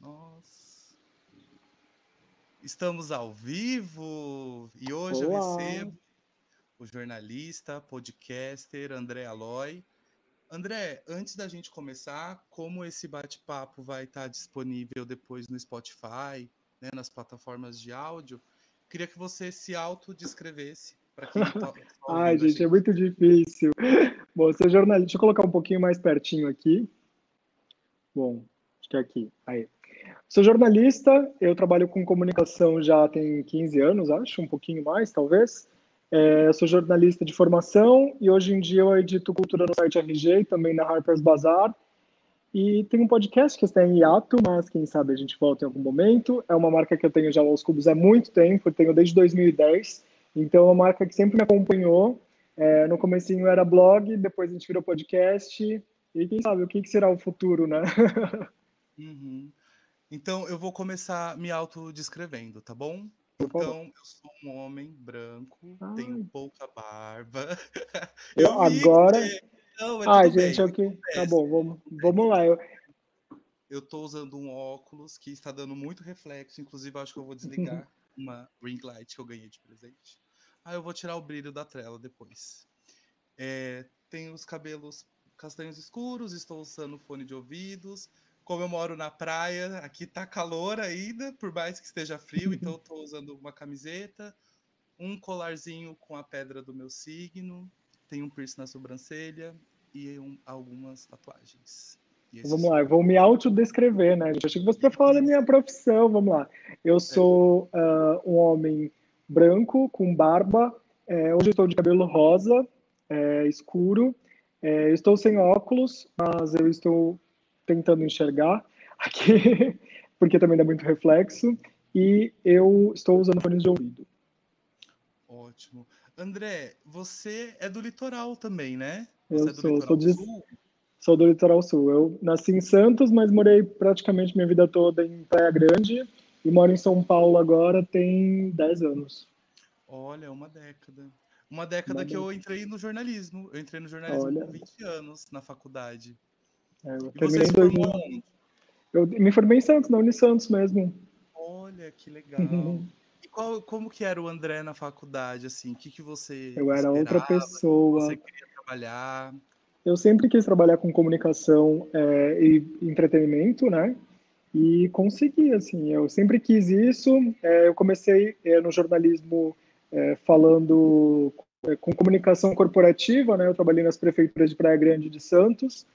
Nós. Estamos ao vivo e hoje Olá. eu recebo o jornalista, podcaster André Aloy. André, antes da gente começar, como esse bate-papo vai estar disponível depois no Spotify, né, nas plataformas de áudio, queria que você se autodescrevesse para quem está Ai, gente, é muito difícil. Bom, sou jornalista. Deixa eu colocar um pouquinho mais pertinho aqui. Bom, que é aqui. Aí. Sou jornalista, eu trabalho com comunicação já tem 15 anos, acho, um pouquinho mais, talvez. É, sou jornalista de formação e hoje em dia eu edito cultura no site RG também na Harper's Bazaar. E tem um podcast que está em hiato, mas quem sabe a gente volta em algum momento. É uma marca que eu tenho já aos cubos há muito tempo, eu tenho desde 2010. Então é uma marca que sempre me acompanhou. É, no comecinho era blog, depois a gente virou podcast. E quem sabe o que será o futuro, né? Uhum. Então eu vou começar me autodescrevendo, tá bom? Então, eu sou um homem branco, Ai. tenho pouca barba. Eu que agora- você- Não, é Ai, gente, bem. é o que. Tá bom, vamos, vamos lá. Eu, Eu tô usando um óculos que está dando muito reflexo, inclusive acho que eu vou desligar uma ring light que eu ganhei de presente. Ah, eu vou tirar o brilho da tela depois. É, tenho os cabelos castanhos escuros, estou usando fone de ouvidos. Como eu moro na praia, aqui tá calor ainda, por mais que esteja frio, então eu tô usando uma camiseta, um colarzinho com a pedra do meu signo, tenho um piercing na sobrancelha e um- algumas tatuagens. Vamos lá, eu vou me autodescrever, né, gente? Achei que você para falar da minha profissão, vamos lá. Eu sou ah, um homem branco, com barba, é, hoje eu estou de cabelo rosa, é, escuro, é, eu estou sem óculos, mas eu estou tentando enxergar aqui, porque também dá muito reflexo, e eu estou usando fones de ouvido. Ótimo. André, você é do litoral também, né? Eu Você é do sou- litoral sou de- sul? Sou do litoral sul. Eu nasci em Santos, mas morei praticamente minha vida toda em Praia Grande, e moro em São Paulo agora tem 10 anos. Olha, uma década. Uma década Uma que eu entrei no jornalismo. Eu entrei no jornalismo Olha. com 20 anos na faculdade. É, eu E terminei em formou 2000. onde? Eu me formei em Santos, na Unisantos mesmo. Olha, que legal. E qual, como que era o André na faculdade, assim? O que, que você Eu era outra pessoa. Você queria trabalhar? Eu sempre quis trabalhar com comunicação é, e entretenimento, né? E consegui, assim. Eu sempre quis isso. É, eu comecei é, no jornalismo é, falando é, com comunicação corporativa, né? Eu trabalhei nas prefeituras de Praia Grande e de Santos.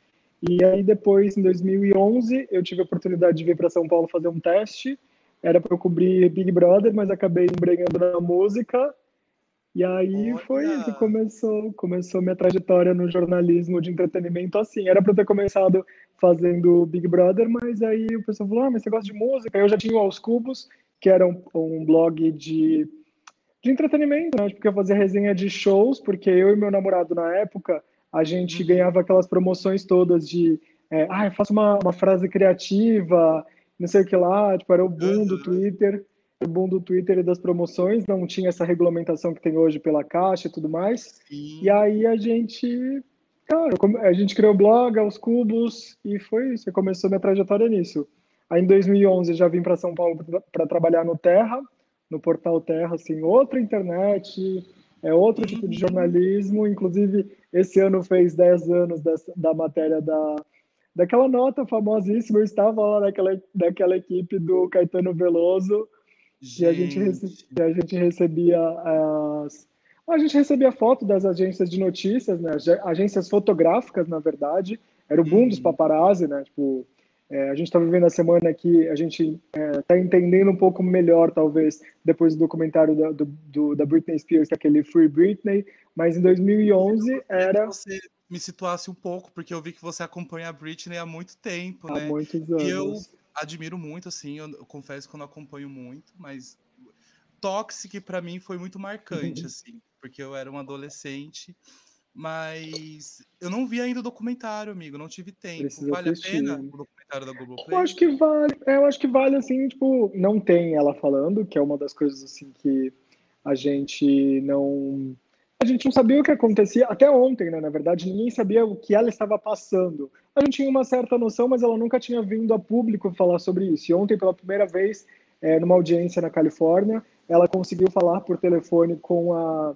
E aí depois, em 2011, eu tive a oportunidade de vir para São Paulo fazer um teste. Era para eu cobrir Big Brother, mas acabei embrenhando na música. E aí foi Olha! isso, começou, começou minha trajetória no jornalismo de entretenimento assim. Era para ter começado fazendo Big Brother, mas aí o pessoal falou: "Ah, mas você gosta de música?". Eu já tinha o Aos Cubos, que era um, um blog de de entretenimento, né? Porque eu fazia resenha de shows, porque eu e meu namorado na época, a gente Uhum. ganhava aquelas promoções todas de, é, ah, eu faço uma, uma frase criativa, não sei o que lá, tipo, era o boom do Aham. Twitter, o boom do Twitter e das promoções, não tinha essa regulamentação que tem hoje pela Caixa e tudo mais. Sim. E aí a gente, cara, a gente criou o blog, aos cubos, e foi isso, começou minha trajetória nisso. Aí em 2011 eu já vim para São Paulo para trabalhar no Terra, no portal Terra, assim, outra internet, é outro tipo de jornalismo, inclusive esse ano fez 10 anos dessa, da matéria da daquela nota famosíssima, eu estava lá naquela, naquela equipe do Caetano Veloso, e a gente, rece- Gente, e a gente recebia as. A gente recebia foto das agências de notícias, né? ag- Agências fotográficas, na verdade. Era o boom dos Uhum. paparazzi, né? Tipo, é, a gente está vivendo a semana que a gente está entendendo um pouco melhor, talvez, depois do documentário da, do, do- da Britney Spears, que é aquele Free Britney. Mas em 2011 queria era você me situasse um pouco, porque eu vi que você acompanha a Britney há muito tempo, há né? muitos E eu anos. admiro muito, assim, eu, eu confesso que eu não acompanho muito, mas Toxic pra mim foi muito marcante, Uhum. assim, porque eu era um adolescente, mas eu não vi ainda o documentário, amigo, não tive tempo. Precisa Vale a assistir. pena o documentário da Eu Globoplay? acho que vale, é, eu acho que vale assim, tipo, não tem ela falando, que é uma das coisas assim que a gente não a gente não sabia o que acontecia, até ontem, né? Na verdade, ninguém sabia o que ela estava passando. A gente tinha uma certa noção, mas ela nunca tinha vindo a público falar sobre isso. E ontem, pela primeira vez, é, numa audiência na Califórnia, ela conseguiu falar por telefone com a,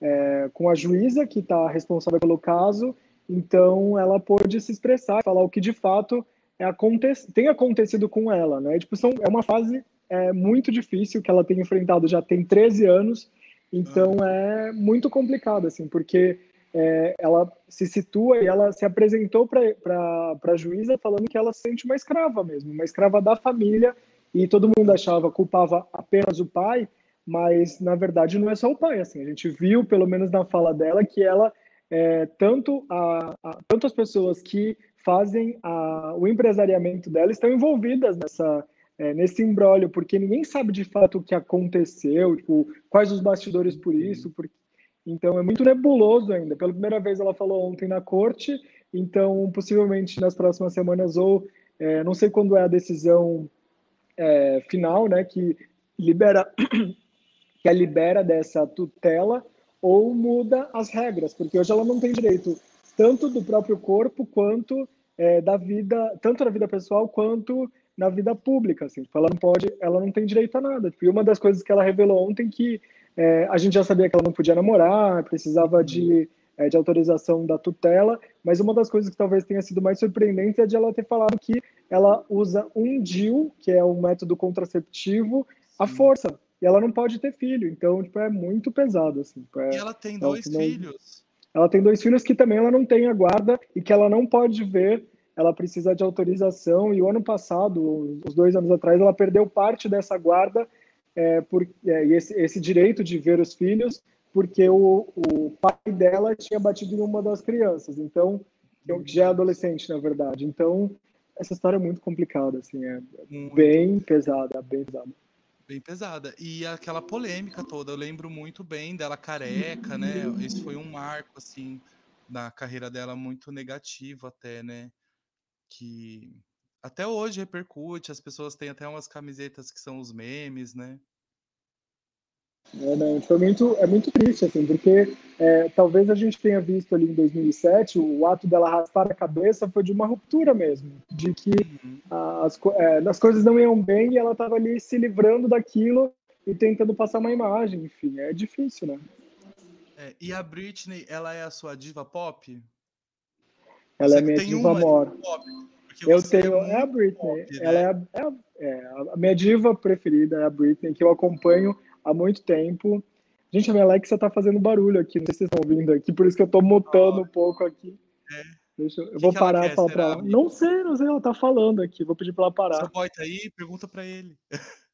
é, com a juíza, que está responsável pelo caso. Então, ela pôde se expressar, falar o que de fato é, aconte tem acontecido com ela, né? Tipo, são, é uma fase é, muito difícil que ela tem enfrentado já tem 13 anos então ah. é muito complicado, assim, porque é, ela se situa e ela se apresentou para a juíza falando que ela se sente uma escrava mesmo, uma escrava da família, e todo mundo achava, culpava apenas o pai, mas na verdade não é só o pai, assim, a gente viu, pelo menos na fala dela, que ela, é, tanto, a, a, tanto as pessoas que fazem a, o empresariamento dela estão envolvidas nessa é, nesse embrólio, porque ninguém sabe de fato o que aconteceu, tipo, quais os bastidores por isso, porque... então é muito nebuloso ainda. Pela primeira vez ela falou ontem na corte, então possivelmente nas próximas semanas ou é, não sei quando é a decisão é, final, né, que libera que a libera dessa tutela ou muda as regras, porque hoje ela não tem direito tanto do próprio corpo quanto é, da vida, tanto da vida pessoal quanto na vida pública, assim, tipo, ela não pode, ela não tem direito a nada. Tipo, e uma das coisas que ela revelou ontem que é, a gente já sabia que ela não podia namorar, precisava de, é, de autorização da tutela, mas uma das coisas que talvez tenha sido mais surpreendente é de ela ter falado que ela usa um DIU, que é um método contraceptivo, à força, e ela não pode ter filho, então tipo, é muito pesado. Assim, tipo, é, e ela tem dois filhos. Ela tem dois filhos que também ela não tem a guarda e que ela não pode ver ela precisa de autorização e o ano passado, os dois anos atrás, ela perdeu parte dessa guarda é, por, é, e esse, esse, direito de ver os filhos porque o, o, pai dela tinha batido em uma das crianças, então que já é adolescente na verdade. Então essa história é muito complicada, assim, é muito. bem pesada, bem pesada. Bem pesada. E aquela polêmica toda, eu lembro muito bem dela careca, né? Esse foi um marco, assim, na carreira dela muito negativo até, né? que até hoje repercute, as pessoas têm até umas camisetas que são os memes, né? É, não, foi muito, é muito triste, assim, porque é, talvez a gente tenha visto ali em 2007 o ato dela raspar a cabeça foi de uma ruptura mesmo, de que as, é, as coisas não iam bem e ela estava ali se livrando daquilo e tentando passar uma imagem, enfim, é difícil, né? É, e a Britney, ela é a sua diva pop? Ela é minha diva mor. Eu tenho. É, é a Britney. Pop, né? Ela é a, é, a, é a, minha diva preferida, é a Britney, que eu acompanho há muito tempo. Gente, a minha Alexa tá fazendo barulho aqui, não sei se vocês estão ouvindo aqui, por isso que eu tô mutando um pouco aqui. É. Deixa, eu que vou parar e falar pra ela. Não sei, não sei, ela tá falando aqui, vou pedir pra ela parar. Seu boy tá aí, pergunta pra ele.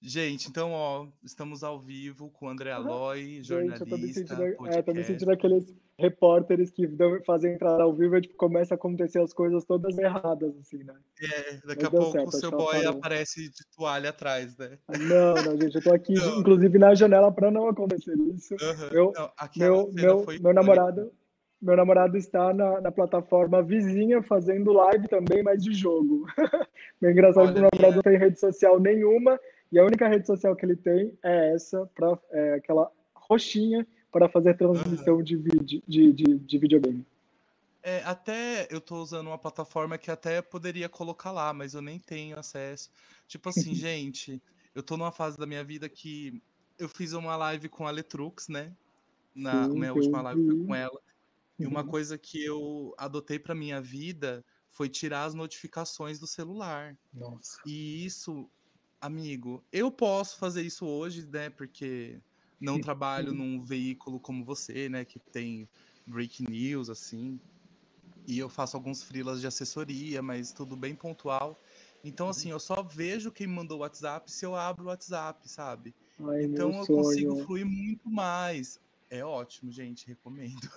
Gente, então, ó, estamos ao vivo com o André Aloy, jornalista. Gente, eu tô me sentindo, é, tô me sentindo aqueles repórteres que fazem entrar ao vivo e tipo, começa a acontecer as coisas todas erradas, assim, né? É, daqui Mas a pouco certo, o seu boy aparece de toalha atrás, né? Não, não, gente, eu tô aqui, não. inclusive, na janela para não acontecer isso. Uhum. Eu, não, meu, meu, meu namorado. Meu namorado está na, na, plataforma vizinha fazendo live também, mas de jogo. Bem engraçado que meu namorado não tem rede social nenhuma, e a única rede social que ele tem é essa, pra, é aquela roxinha para fazer transmissão uhum. de, vídeo, de, de, de videogame. É, até eu tô usando uma plataforma que até poderia colocar lá, mas eu nem tenho acesso. Tipo assim, gente, eu tô numa fase da minha vida que eu fiz uma live com a Letrux, né? Na Sim, minha última live com ela. E uma uhum. coisa que eu adotei para minha vida foi tirar as notificações do celular. Nossa. E isso amigo, eu posso fazer isso hoje, né? Porque não trabalho num veículo como você, né? Que tem break news, assim. E eu faço alguns freelas de assessoria, mas tudo bem pontual. Então, assim, eu só vejo quem mandou o WhatsApp se eu abro o WhatsApp, sabe? Ai, então eu sonho. consigo fluir muito mais. É ótimo, gente, recomendo.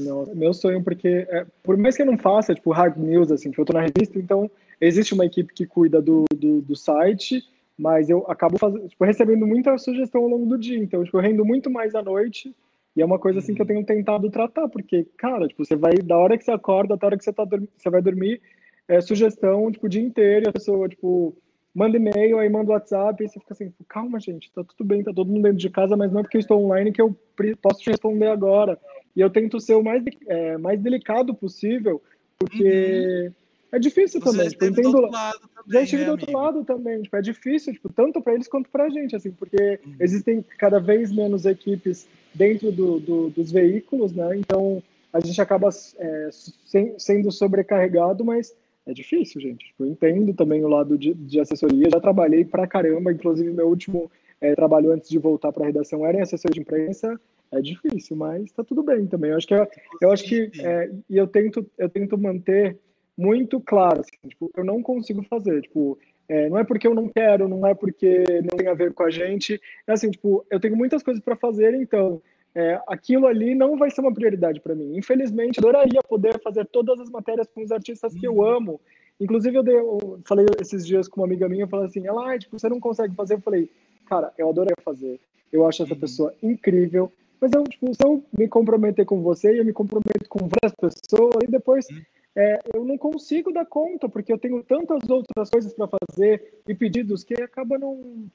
Não, meu sonho, porque é, por mais que eu não faça, tipo, hard news, assim, que eu tô na revista, então existe uma equipe que cuida do, do, do site, mas eu acabo fazendo, tipo, recebendo muita sugestão ao longo do dia, então tipo, eu rendo muito mais à noite, e é uma coisa assim que eu uhum. tenho tentado tratar, porque, cara, tipo, você vai, da hora que você acorda até a hora que você, tá, você vai dormir, é sugestão, tipo, o dia inteiro, e a pessoa, tipo, manda e-mail, aí manda WhatsApp, e você fica assim, calma, gente, tá tudo bem, tá todo mundo dentro de casa, mas não é porque eu estou online que eu posso te responder agora. E eu tento ser o mais, é, mais delicado possível, porque uhum. É difícil Você também. Eu entendo... do outro lado também, já estive né, do outro amigo? lado também. Tipo, é difícil, tipo, tanto para eles quanto para a gente, assim, porque uhum. existem cada vez menos equipes dentro do, do, dos veículos, né? Então a gente acaba é, sem, sendo sobrecarregado, mas é difícil, gente. Tipo, eu entendo também o lado de, de assessoria. Já trabalhei pra caramba, inclusive meu último é, trabalho antes de voltar para a redação era em assessoria de imprensa. É difícil, mas tá tudo bem também. Eu acho que é, eu acho que é, e eu tento eu tento manter muito claro, assim, tipo, eu não consigo fazer, tipo, é, não é porque eu não quero, não é porque não tem a ver com a gente. É assim, tipo, eu tenho muitas coisas para fazer, então é, aquilo ali não vai ser uma prioridade para mim. Infelizmente, adoraria poder fazer todas as matérias com os artistas que eu uhum. amo. Inclusive, eu, dei, eu falei esses dias com uma amiga minha, falei assim, ela, ah, tipo, você não consegue fazer? Eu falei, cara, eu adoraria fazer. Eu acho essa uhum. pessoa incrível. Mas eu, tipo, se eu me comprometer com você, eu me comprometo com várias pessoas, e depois uhum. É, eu não consigo dar conta, porque eu tenho tantas outras coisas para fazer e pedidos que acaba não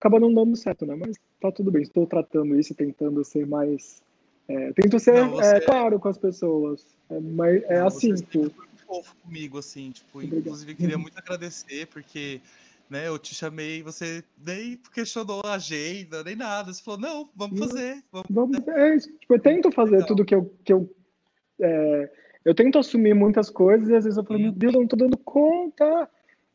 acaba não dando certo, né? Mas tá tudo bem, estou tratando isso, tentando ser mais. É, tento ser não, você... é, claro com as pessoas. É, mas é não, assim. Você tipo... muito fofo comigo, assim, tipo, Obrigado. inclusive queria muito agradecer, porque né, eu te chamei, você nem questionou a agenda, nem nada. Você falou, não, vamos fazer. Vamos, vamos é, tipo, eu tento fazer Legal. tudo que eu. Que eu é, eu tento assumir muitas coisas e às vezes eu falo, meu Deus, eu não tô dando conta.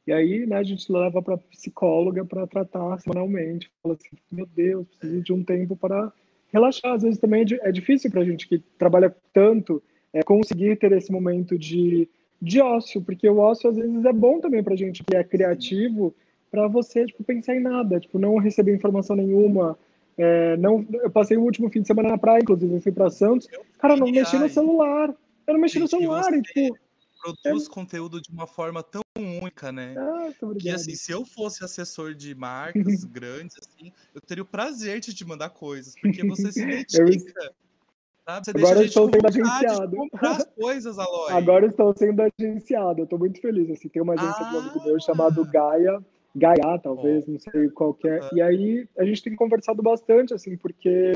E aí, né, a gente leva para psicóloga para tratar semanalmente. Fala assim, meu Deus, preciso de um tempo para relaxar. Às vezes também é, é difícil para a gente que trabalha tanto é, conseguir ter esse momento de, de ócio, porque o ócio às vezes é bom também para a gente que é criativo, para você tipo, pensar em nada, tipo, não receber informação nenhuma. É, não, eu passei o último fim de semana na praia, inclusive, eu fui para Santos. Cara, não mexi no celular. Eu não no celular, e, tipo produz é... conteúdo de uma forma tão única, né? Ah, que assim, se eu fosse assessor de marcas grandes, assim, eu teria o prazer de te mandar coisas, porque você se. Sabe? Você Agora deixa estou sendo agenciado. coisas. Agora estou sendo agenciado, eu estou muito feliz. Assim, tem uma agência ah. amigo meu chamado ah! Gaia, Gaia, talvez, oh. não sei qual é. E aí a gente tem conversado bastante, assim, porque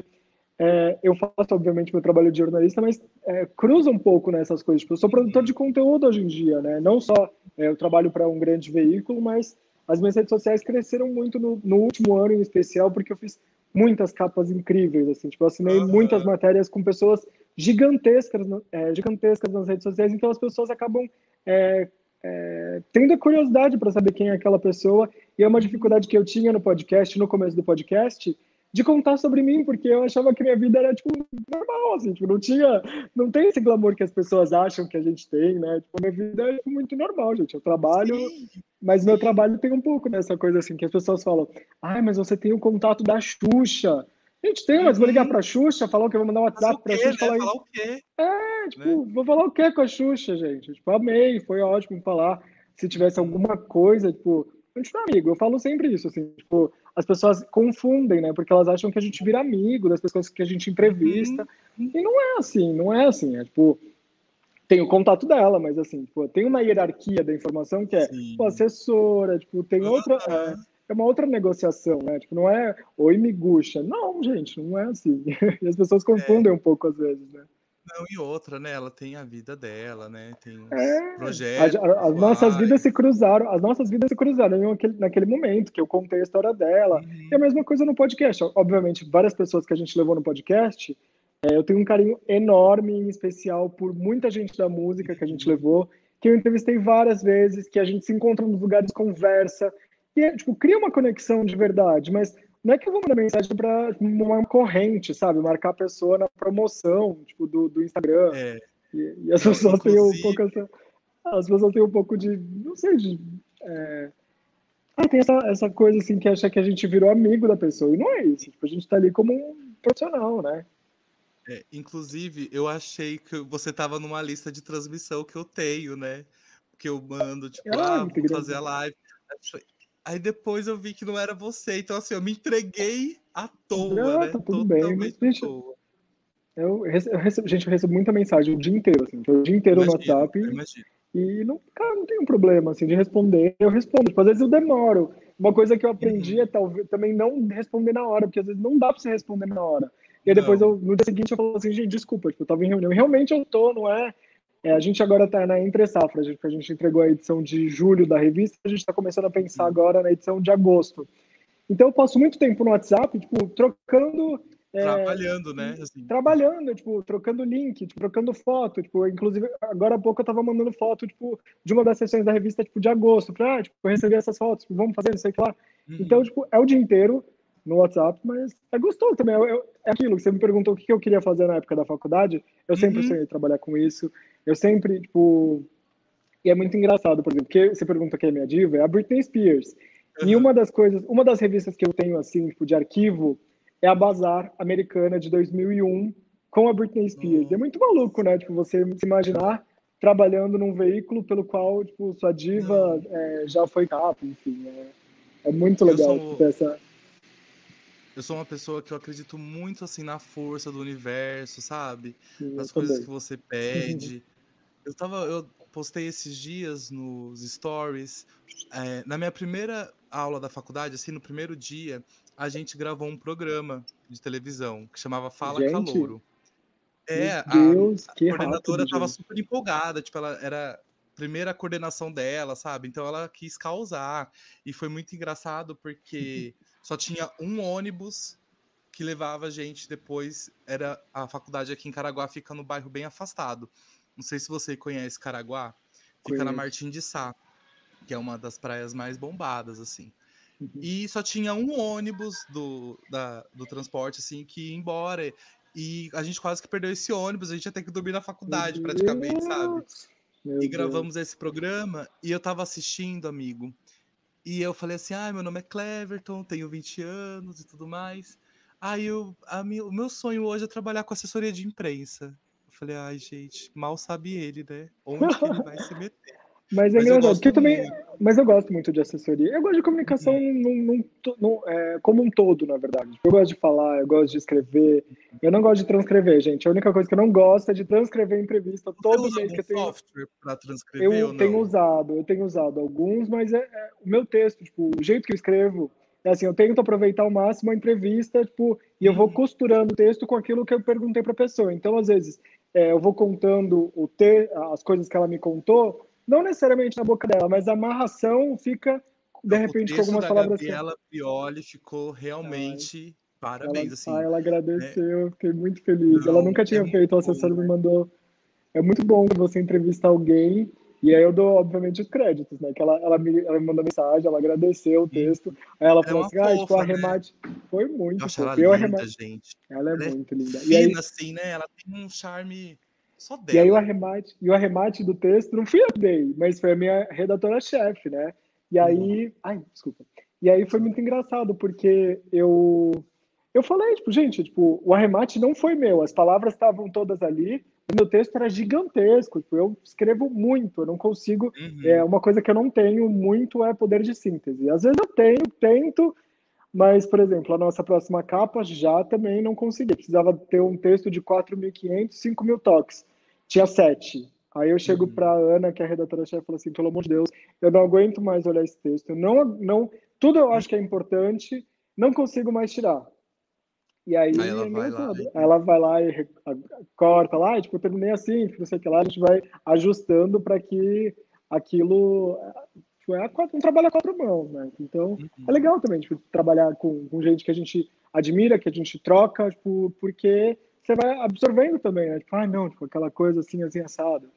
é, eu faço, obviamente, meu trabalho de jornalista, mas é, cruza um pouco nessas coisas. Tipo, eu sou produtor de conteúdo hoje em dia, né? Não só é, eu trabalho para um grande veículo, mas as minhas redes sociais cresceram muito no, no, último ano em especial, porque eu fiz muitas capas incríveis, assim. Tipo, eu assinei uhum. muitas matérias com pessoas gigantescas, é, gigantescas nas redes sociais, então as pessoas acabam é, é, tendo a curiosidade para saber quem é aquela pessoa, e é uma dificuldade que eu tinha no podcast, no começo do podcast, de contar sobre mim, porque eu achava que minha vida era, tipo, normal, assim, tipo, não tinha, não tem esse glamour que as pessoas acham que a gente tem, né, tipo, minha vida é muito normal, gente, eu trabalho, sim, mas meu trabalho tem um pouco dessa coisa, assim, que as pessoas falam, ai, mas você tem o contato da Xuxa, gente tem, mas vou ligar uhum. pra Xuxa, falar que eu vou mandar um WhatsApp pra Xuxa, né? falar, falar o quê? É, tipo, né? vou falar o quê com a Xuxa, gente, tipo, amei, foi ótimo falar, se tivesse alguma coisa, tipo, continuar amigo. Eu falo sempre isso, assim, tipo, as pessoas confundem, né? Porque elas acham que a gente vira amigo das pessoas que a gente entrevista. Uhum. E não é assim, não é assim. É tipo, tem o contato dela, mas assim, tipo, tem uma hierarquia da informação que é pô, assessora, tipo, tem outra. É, é, uma outra negociação, né? Tipo, não é oi miguxa. Não, gente, não é assim. E as pessoas confundem é. um pouco às vezes, né? Não, e outra, né? Ela tem a vida dela, né? Tem é, projetos. A, as nossas vidas se cruzaram, as nossas vidas se cruzaram naquele, naquele momento que eu contei a história dela. Uhum. E a mesma coisa no podcast. Obviamente, várias pessoas que a gente levou no podcast, é, eu tenho um carinho enorme, em especial, por muita gente da música que a gente levou, que eu entrevistei várias vezes, que a gente se encontra nos lugares, conversa, e tipo, cria uma conexão de verdade, mas não é que eu vou mandar mensagem para uma corrente, sabe? Marcar a pessoa na promoção, tipo, do, do Instagram. É. E, e, as pessoas têm um pouco essa. As pessoas têm um pouco de. Não sei, de. É... Ah, tem essa, essa coisa assim que acha que a gente virou amigo da pessoa. E não é isso. Tipo, a gente tá ali como um profissional, né? É, inclusive, eu achei que você tava numa lista de transmissão que eu tenho, né? Que eu mando, tipo, ah, ah vou fazer a live. Aí depois eu vi que não era você. Então, assim, eu me entreguei à toa, não, né? Tá tudo bem. Mas, gente, eu recebo, gente, eu recebo muita mensagem o dia inteiro, assim, o dia inteiro imagino, no WhatsApp. E não, cara, não tem um problema assim de responder. Eu respondo, tipo, às vezes eu demoro. Uma coisa que eu aprendi uhum. é talvez também não responder na hora, porque às vezes não dá para você responder na hora. E aí depois eu, no dia seguinte eu falo assim, gente, desculpa, tipo, eu tava em reunião. Realmente eu tô, não é? É a gente agora tá na entre safra, a gente, a gente entregou a edição de julho da revista, a gente está começando a pensar uhum. agora na edição de agosto. Então eu passo muito tempo no WhatsApp, tipo, trocando é, trabalhando, né? Assim. Trabalhando, tipo, trocando link, tipo, trocando foto, tipo, inclusive, agora há pouco eu tava mandando foto, tipo, de uma das sessões da revista, tipo, de agosto, pra, ah, tipo, eu recebi essas fotos, tipo, vamos fazer, não sei o que lá. Uhum. Então, tipo, é o dia inteiro no WhatsApp, mas é gostoso também, eu, eu, é aquilo que você me perguntou o que eu queria fazer na época da faculdade, eu sempre uhum. sonhei trabalhar com isso, eu sempre, tipo, e é muito engraçado, por exemplo, porque você pergunta quem é minha diva, é a Britney Spears, uhum. e uma das coisas, uma das revistas que eu tenho, assim, tipo, de arquivo, é a Bazar americana de 2001 com a Britney Spears. Uhum. É muito maluco, né? Tipo, você se imaginar trabalhando num veículo pelo qual, tipo, sua diva é, já foi capa, enfim. É, é muito legal sou... essa... Eu sou uma pessoa que eu acredito muito, assim, na força do universo, sabe? Sim, Nas coisas também. que você pede. eu tava... Eu postei esses dias nos stories. É, na minha primeira aula da faculdade, assim, no primeiro dia, a gente gravou um programa de televisão que chamava Fala gente, Calouro. É, Deus, a, a coordenadora estava super empolgada, tipo, ela era a primeira coordenação dela, sabe? Então ela quis causar. E foi muito engraçado porque só tinha um ônibus que levava a gente depois. Era a faculdade aqui em Caraguá, fica no bairro bem afastado. Não sei se você conhece Caraguá, fica na Martim de Sá, que é uma das praias mais bombadas, assim. Uhum. E só tinha um ônibus do, da, do transporte, assim, que ia embora. E a gente quase que perdeu esse ônibus, a gente ia ter que dormir na faculdade, praticamente, sabe? Meu e gravamos Deus. esse programa e eu tava assistindo, amigo. E eu falei assim: ah, meu nome é Cleverton, tenho 20 anos e tudo mais. Aí eu, a o meu sonho hoje é trabalhar com assessoria de imprensa. Eu falei, ai, gente, mal sabe ele, né? Onde que ele vai se meter? Mas é mas engraçado, porque eu também. Mas eu gosto muito de assessoria. Eu gosto de comunicação uhum. num, num, num, é, como um todo, na verdade. Eu gosto de falar, eu gosto de escrever. Eu não gosto de transcrever, gente. A única coisa que eu não gosto é de transcrever entrevista todo Você mês que eu tenho. software para transcrever? Eu tenho usado, eu tenho usado alguns, mas é, é, o meu texto, tipo, o jeito que eu escrevo. É assim, eu tento aproveitar ao máximo a entrevista, tipo, e eu vou uhum. costurando o texto com aquilo que eu perguntei para a pessoa. Então, às vezes, é, eu vou contando o te, as coisas que ela me contou, não necessariamente na boca dela, mas a amarração fica, de repente, com algumas palavras assim. Gabriela Pioli ficou realmente. Ai, parabéns, ela, assim. Ah, ela agradeceu, né? fiquei muito feliz. Não, ela nunca tinha é feito, o assessor me né? mandou. É muito bom você entrevistar alguém e aí eu dou, obviamente, os créditos, né? Que ela, ela, me, ela me mandou mensagem, ela agradeceu o texto. Aí ela é falou assim, ah, tipo, né? arremate né? foi muito. Nossa, ela é linda, arremate... gente. Ela é ela muito linda. Fina, e aí... assim, né? Ela tem um charme só dela. E aí o arremate, e o arremate do texto não fui eu que dei, mas foi a minha redatora-chefe, né? E aí. Uhum. Ai, desculpa. E aí foi muito engraçado, porque eu. Eu falei, tipo, gente, tipo, o arremate não foi meu, as palavras estavam todas ali, o meu texto era gigantesco, tipo, eu escrevo muito, eu não consigo. Uhum. É, uma coisa que eu não tenho muito é poder de síntese. Às vezes eu tenho, tento, mas, por exemplo, a nossa próxima capa já também não consegui. Precisava ter um texto de 4.500, 5.000 toques tinha sete. Aí eu chego uhum. para Ana, que é a redatora-chefe, e falo assim, pelo amor de Deus, eu não aguento mais olhar esse texto. não, não, tudo eu acho que é importante, não consigo mais tirar. E aí, aí ela, é vai lá, e... ela vai lá e corta lá, e, tipo, eu terminei assim, não sei o que lá, a gente vai ajustando para que aquilo tipo, é quatro, um trabalho a quatro mãos, né? Então, uhum. é legal também, tipo, trabalhar com, com gente que a gente admira, que a gente troca, tipo, porque você vai absorvendo também, né? Tipo, ah, não, tipo, aquela coisa assim, assim, assado.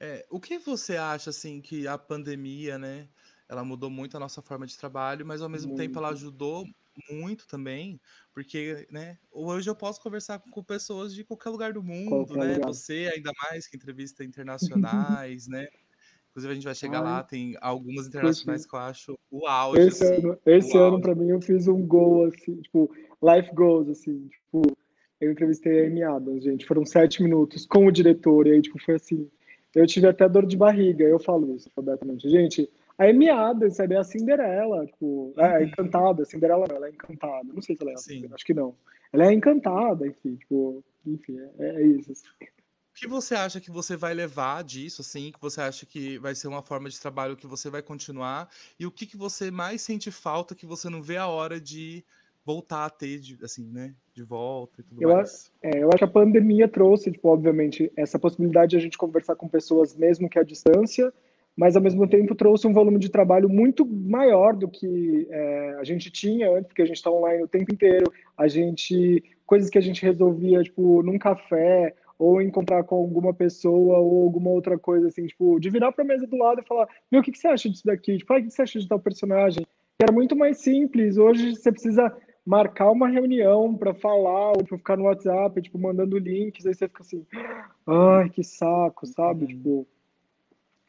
É, o que você acha, assim, que a pandemia, né, ela mudou muito a nossa forma de trabalho, mas ao mesmo muito. tempo ela ajudou muito também, porque, né, hoje eu posso conversar com pessoas de qualquer lugar do mundo, qualquer né, lugar. você ainda mais que entrevista internacionais, né, inclusive a gente vai chegar Ai. lá, tem algumas internacionais que eu acho o auge, Esse assim, ano, esse ano para mim eu fiz um gol, assim, tipo, life goals, assim, tipo, eu entrevistei a Amy Adams, gente. Foram sete minutos com o diretor, e aí, tipo, foi assim. Eu tive até dor de barriga, eu falo isso abertamente. Gente, a Amy Adams, é a Cinderela, tipo, é, é encantada. Cinderela não, ela é encantada. Não sei se ela é, Sim. acho que não. Ela é encantada, enfim, tipo, enfim, é, é isso. Assim. O que você acha que você vai levar disso, assim? Que você acha que vai ser uma forma de trabalho que você vai continuar? E o que, que você mais sente falta que você não vê a hora de voltar a ter, assim, né? De volta e tudo eu, mais. É, eu acho que a pandemia trouxe, tipo, obviamente, essa possibilidade de a gente conversar com pessoas mesmo que à distância, mas ao mesmo tempo trouxe um volume de trabalho muito maior do que é, a gente tinha antes, porque a gente está online o tempo inteiro, a gente coisas que a gente resolvia tipo num café ou encontrar com alguma pessoa ou alguma outra coisa assim, tipo, de virar para a mesa do lado e falar: "Meu, o que, que você acha disso daqui? Tipo, ah, o que você acha de tal personagem?" era muito mais simples. Hoje você precisa marcar uma reunião para falar ou para ficar no WhatsApp, tipo, mandando links, aí você fica assim: "Ai, que saco", sabe? Uhum. Tipo,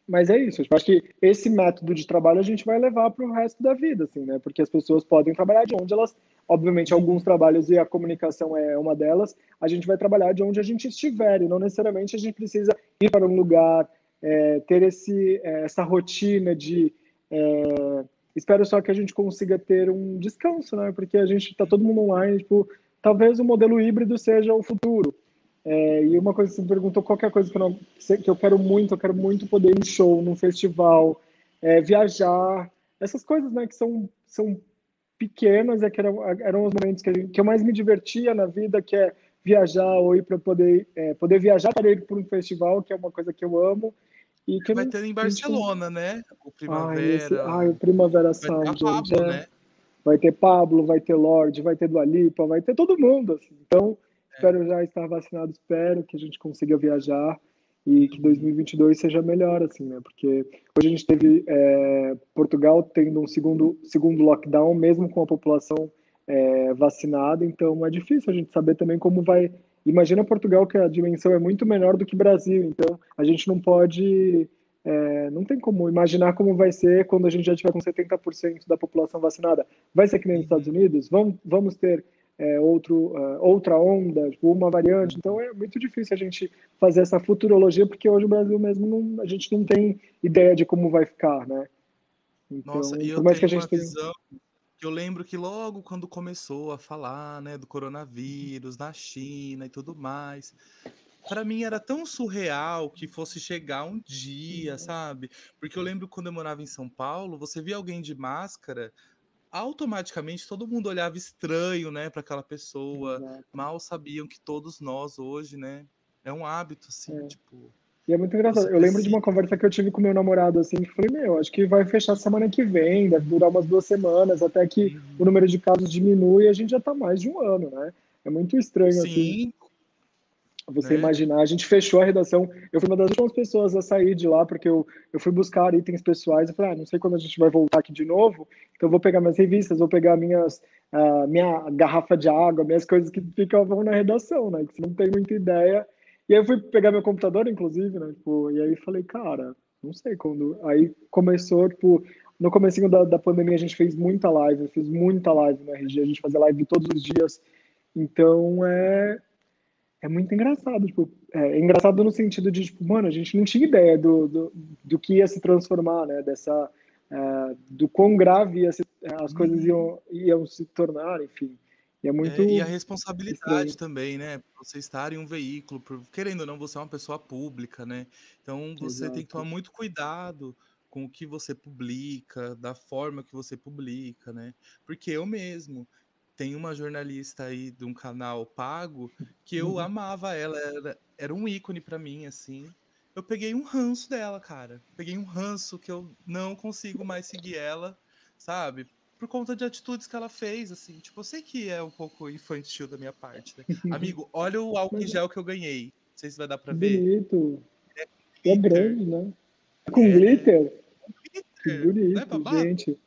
mas é isso. Eu acho que esse método de trabalho a gente vai levar para o resto da vida, assim, né? Porque as pessoas podem trabalhar de onde elas, obviamente, alguns trabalhos e a comunicação é uma delas. A gente vai trabalhar de onde a gente estiver e não necessariamente a gente precisa ir para um lugar, é, ter esse, é, essa rotina de é, espero só que a gente consiga ter um descanso, né? Porque a gente está todo mundo online, tipo, talvez o modelo híbrido seja o futuro. É, e uma coisa que você me perguntou, qualquer coisa que eu, não, que eu quero muito, eu quero muito poder ir em show, num festival, é, viajar, essas coisas, né, que são, são pequenas, é que eram, eram os momentos que, gente, que, eu mais me divertia na vida, que é viajar ou ir para poder, é, poder viajar para ir para um festival, que é uma coisa que eu amo. E que vai ter em Barcelona, né? O Primavera. Ai, esse, ai o Primavera Sound, gente. É. Né? Vai ter Pablo, vai ter Lorde, vai ter Dualipa, vai ter todo mundo. Assim. Então, Espero já estar vacinado, espero que a gente consiga viajar e que 2022 seja melhor, assim, né? Porque hoje a gente teve é, Portugal tendo um segundo, segundo lockdown, mesmo com a população é, vacinada, então é difícil a gente saber também como vai. Imagina Portugal que a dimensão é muito menor do que Brasil, então a gente não pode. É, não tem como imaginar como vai ser quando a gente já tiver com 70% da população vacinada. Vai ser que nem nos Estados Unidos? Vamos, vamos ter é, outro, uh, outra onda, tipo, uma variante. Então é muito difícil a gente fazer essa futurologia, porque hoje o Brasil mesmo não, a gente não tem ideia de como vai ficar, né? Então, Nossa, e eu tenho que a gente uma tem... visão eu lembro que logo quando começou a falar né, do coronavírus na China e tudo mais, para mim era tão surreal que fosse chegar um dia, sabe? Porque eu lembro quando eu morava em São Paulo, você via alguém de máscara, automaticamente todo mundo olhava estranho, né, para aquela pessoa. Exato. Mal sabiam que todos nós hoje, né, é um hábito assim, é. tipo. E é muito engraçado. Eu lembro de uma conversa que eu tive com meu namorado assim, que falei, meu, acho que vai fechar semana que vem, deve durar umas duas semanas até que uhum. o número de casos diminui e a gente já tá mais de um ano, né? É muito estranho Sim. assim você né? imaginar. A gente fechou a redação. Eu fui uma das últimas pessoas a sair de lá, porque eu, eu fui buscar itens pessoais. Eu falei, ah, não sei quando a gente vai voltar aqui de novo, então vou pegar minhas revistas, vou pegar minhas, uh, minha garrafa de água, minhas coisas que ficavam na redação, né? Que você não tem muita ideia. E aí eu fui pegar meu computador, inclusive, né? Tipo, e aí falei, cara, não sei quando. Aí começou, tipo, no comecinho da, da pandemia a gente fez muita live, eu fiz muita live na RG, a gente fazia live todos os dias. Então é, é muito engraçado. Tipo, é, engraçado no sentido de, tipo, mano, a gente não tinha ideia do, do, do que ia se transformar, né? Dessa, é, do quão grave se, as coisas uhum. iam, iam se tornar, enfim. E, é muito é, e a responsabilidade estranho. também, né? Você estar em um veículo, querendo ou não, você é uma pessoa pública, né? Então você Exato. tem que tomar muito cuidado com o que você publica, da forma que você publica, né? Porque eu mesmo, tem uma jornalista aí de um canal pago que eu uhum. amava ela, era, era um ícone para mim, assim. Eu peguei um ranço dela, cara. Peguei um ranço que eu não consigo mais seguir ela, sabe? Por conta de atitudes que ela fez, assim. Tipo, eu sei que é um pouco infantil da minha parte, né? Amigo, olha o álcool em gel que eu ganhei. Não sei se vai dar pra ver. Bonito. É, é grande, né? Com é... glitter. glitter. Bonito, é gente.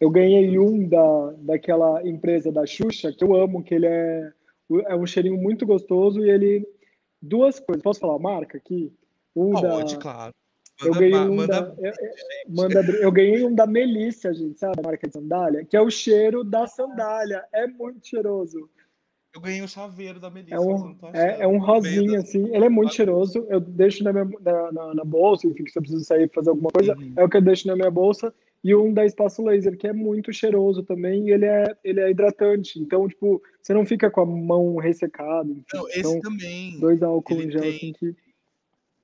Eu ganhei um da, daquela empresa da Xuxa, que eu amo, que ele é, é um cheirinho muito gostoso e ele. Duas coisas. Posso falar a marca aqui? Um Pode, da, claro. Eu ganhei um manda, da, eu, manda, eu ganhei um da Melissa, gente, sabe a marca de sandália? Que é o cheiro da sandália. É muito cheiroso. Eu ganhei um chaveiro da Melissa. É um, é, é, um rosinho, assim. Ele é muito cheiroso. Eu deixo na, minha, na, na, na bolsa, enfim, se eu preciso sair fazer alguma coisa, uhum. é o que eu deixo na minha bolsa. e um da Espaço Laser, que é muito cheiroso também, e ele é, ele é hidratante. Então, tipo, você não fica com a mão ressecada. Enfim. Não, esse então, também. Dois álcool em gel, tem- assim, que,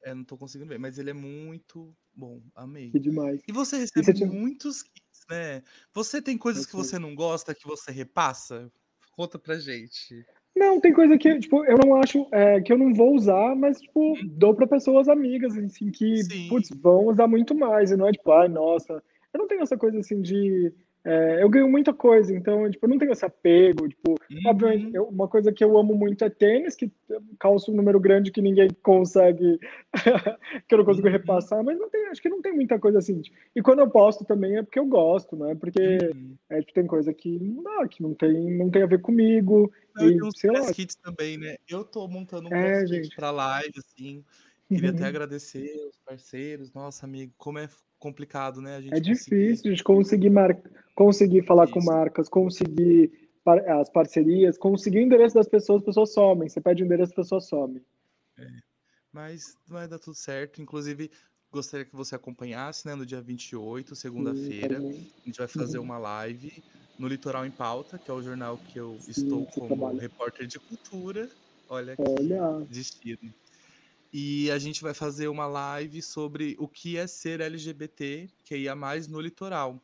É, não tô conseguindo ver, mas ele é muito bom. Amei. que demais. E você você recebe tinha- muitos kits, né? Você tem coisas que você não gosta que você repassa? Conta pra gente. Não, tem coisa que, tipo, eu não acho é, que eu não vou usar, mas, tipo, dou para pessoas amigas, assim, que, Sim. putz, vão usar muito mais, e não é tipo, ai, nossa. Eu não tenho essa coisa, assim, de. É, eu ganho muita coisa, então, tipo, eu não tenho esse apego, tipo, obviamente, Uhum. eu- uma coisa que eu amo muito é tênis, que calço um número grande que ninguém consegue, que eu não consigo Uhum. repassar, mas não tem, acho que não tem muita coisa assim. tipo, E quando eu posto também é porque eu gosto, né? Porque Uhum. é, tipo, tem coisa que não dá, que não tem, não tem a ver comigo, Não, e sei lá. kits também, né? Eu tô montando um É, kit pra live, assim. Queria até agradecer os parceiros. Nossa, amigo, como é complicado, né? A gente É conseguir difícil de conseguir, mar... conseguir falar com Isso. marcas, conseguir par- as parcerias, conseguir o endereço das pessoas, as pessoas somem. Você pede o endereço, as pessoas somem. Mas vai dar tudo certo. Inclusive, gostaria que você acompanhasse, né? No dia 28, Sim, segunda-feira. A gente vai fazer Uhum. uma live no Litoral em Pauta, que é o jornal que eu Sim, estou como trabalha. repórter de cultura. Olha que Olha. destino. E a gente vai fazer uma live sobre o que é ser LGBT, que ia mais no litoral.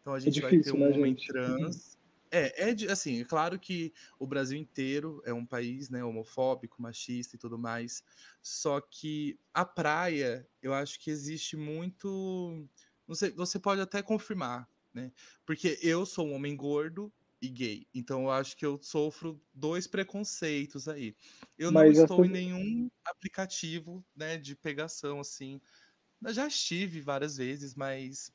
Então a gente vai ter difícil, um né, homem gente? trans. É, é assim, é claro que o Brasil inteiro é um país, né, homofóbico, machista e tudo mais. Só que a praia, eu acho que existe muito, não sei, você pode até confirmar, né? Porque eu sou um homem gordo e gay, então eu acho que eu sofro dois preconceitos aí. Eu não Mas estou essa- em nenhum aplicativo, né, de pegação assim. Eu já estive várias vezes, mas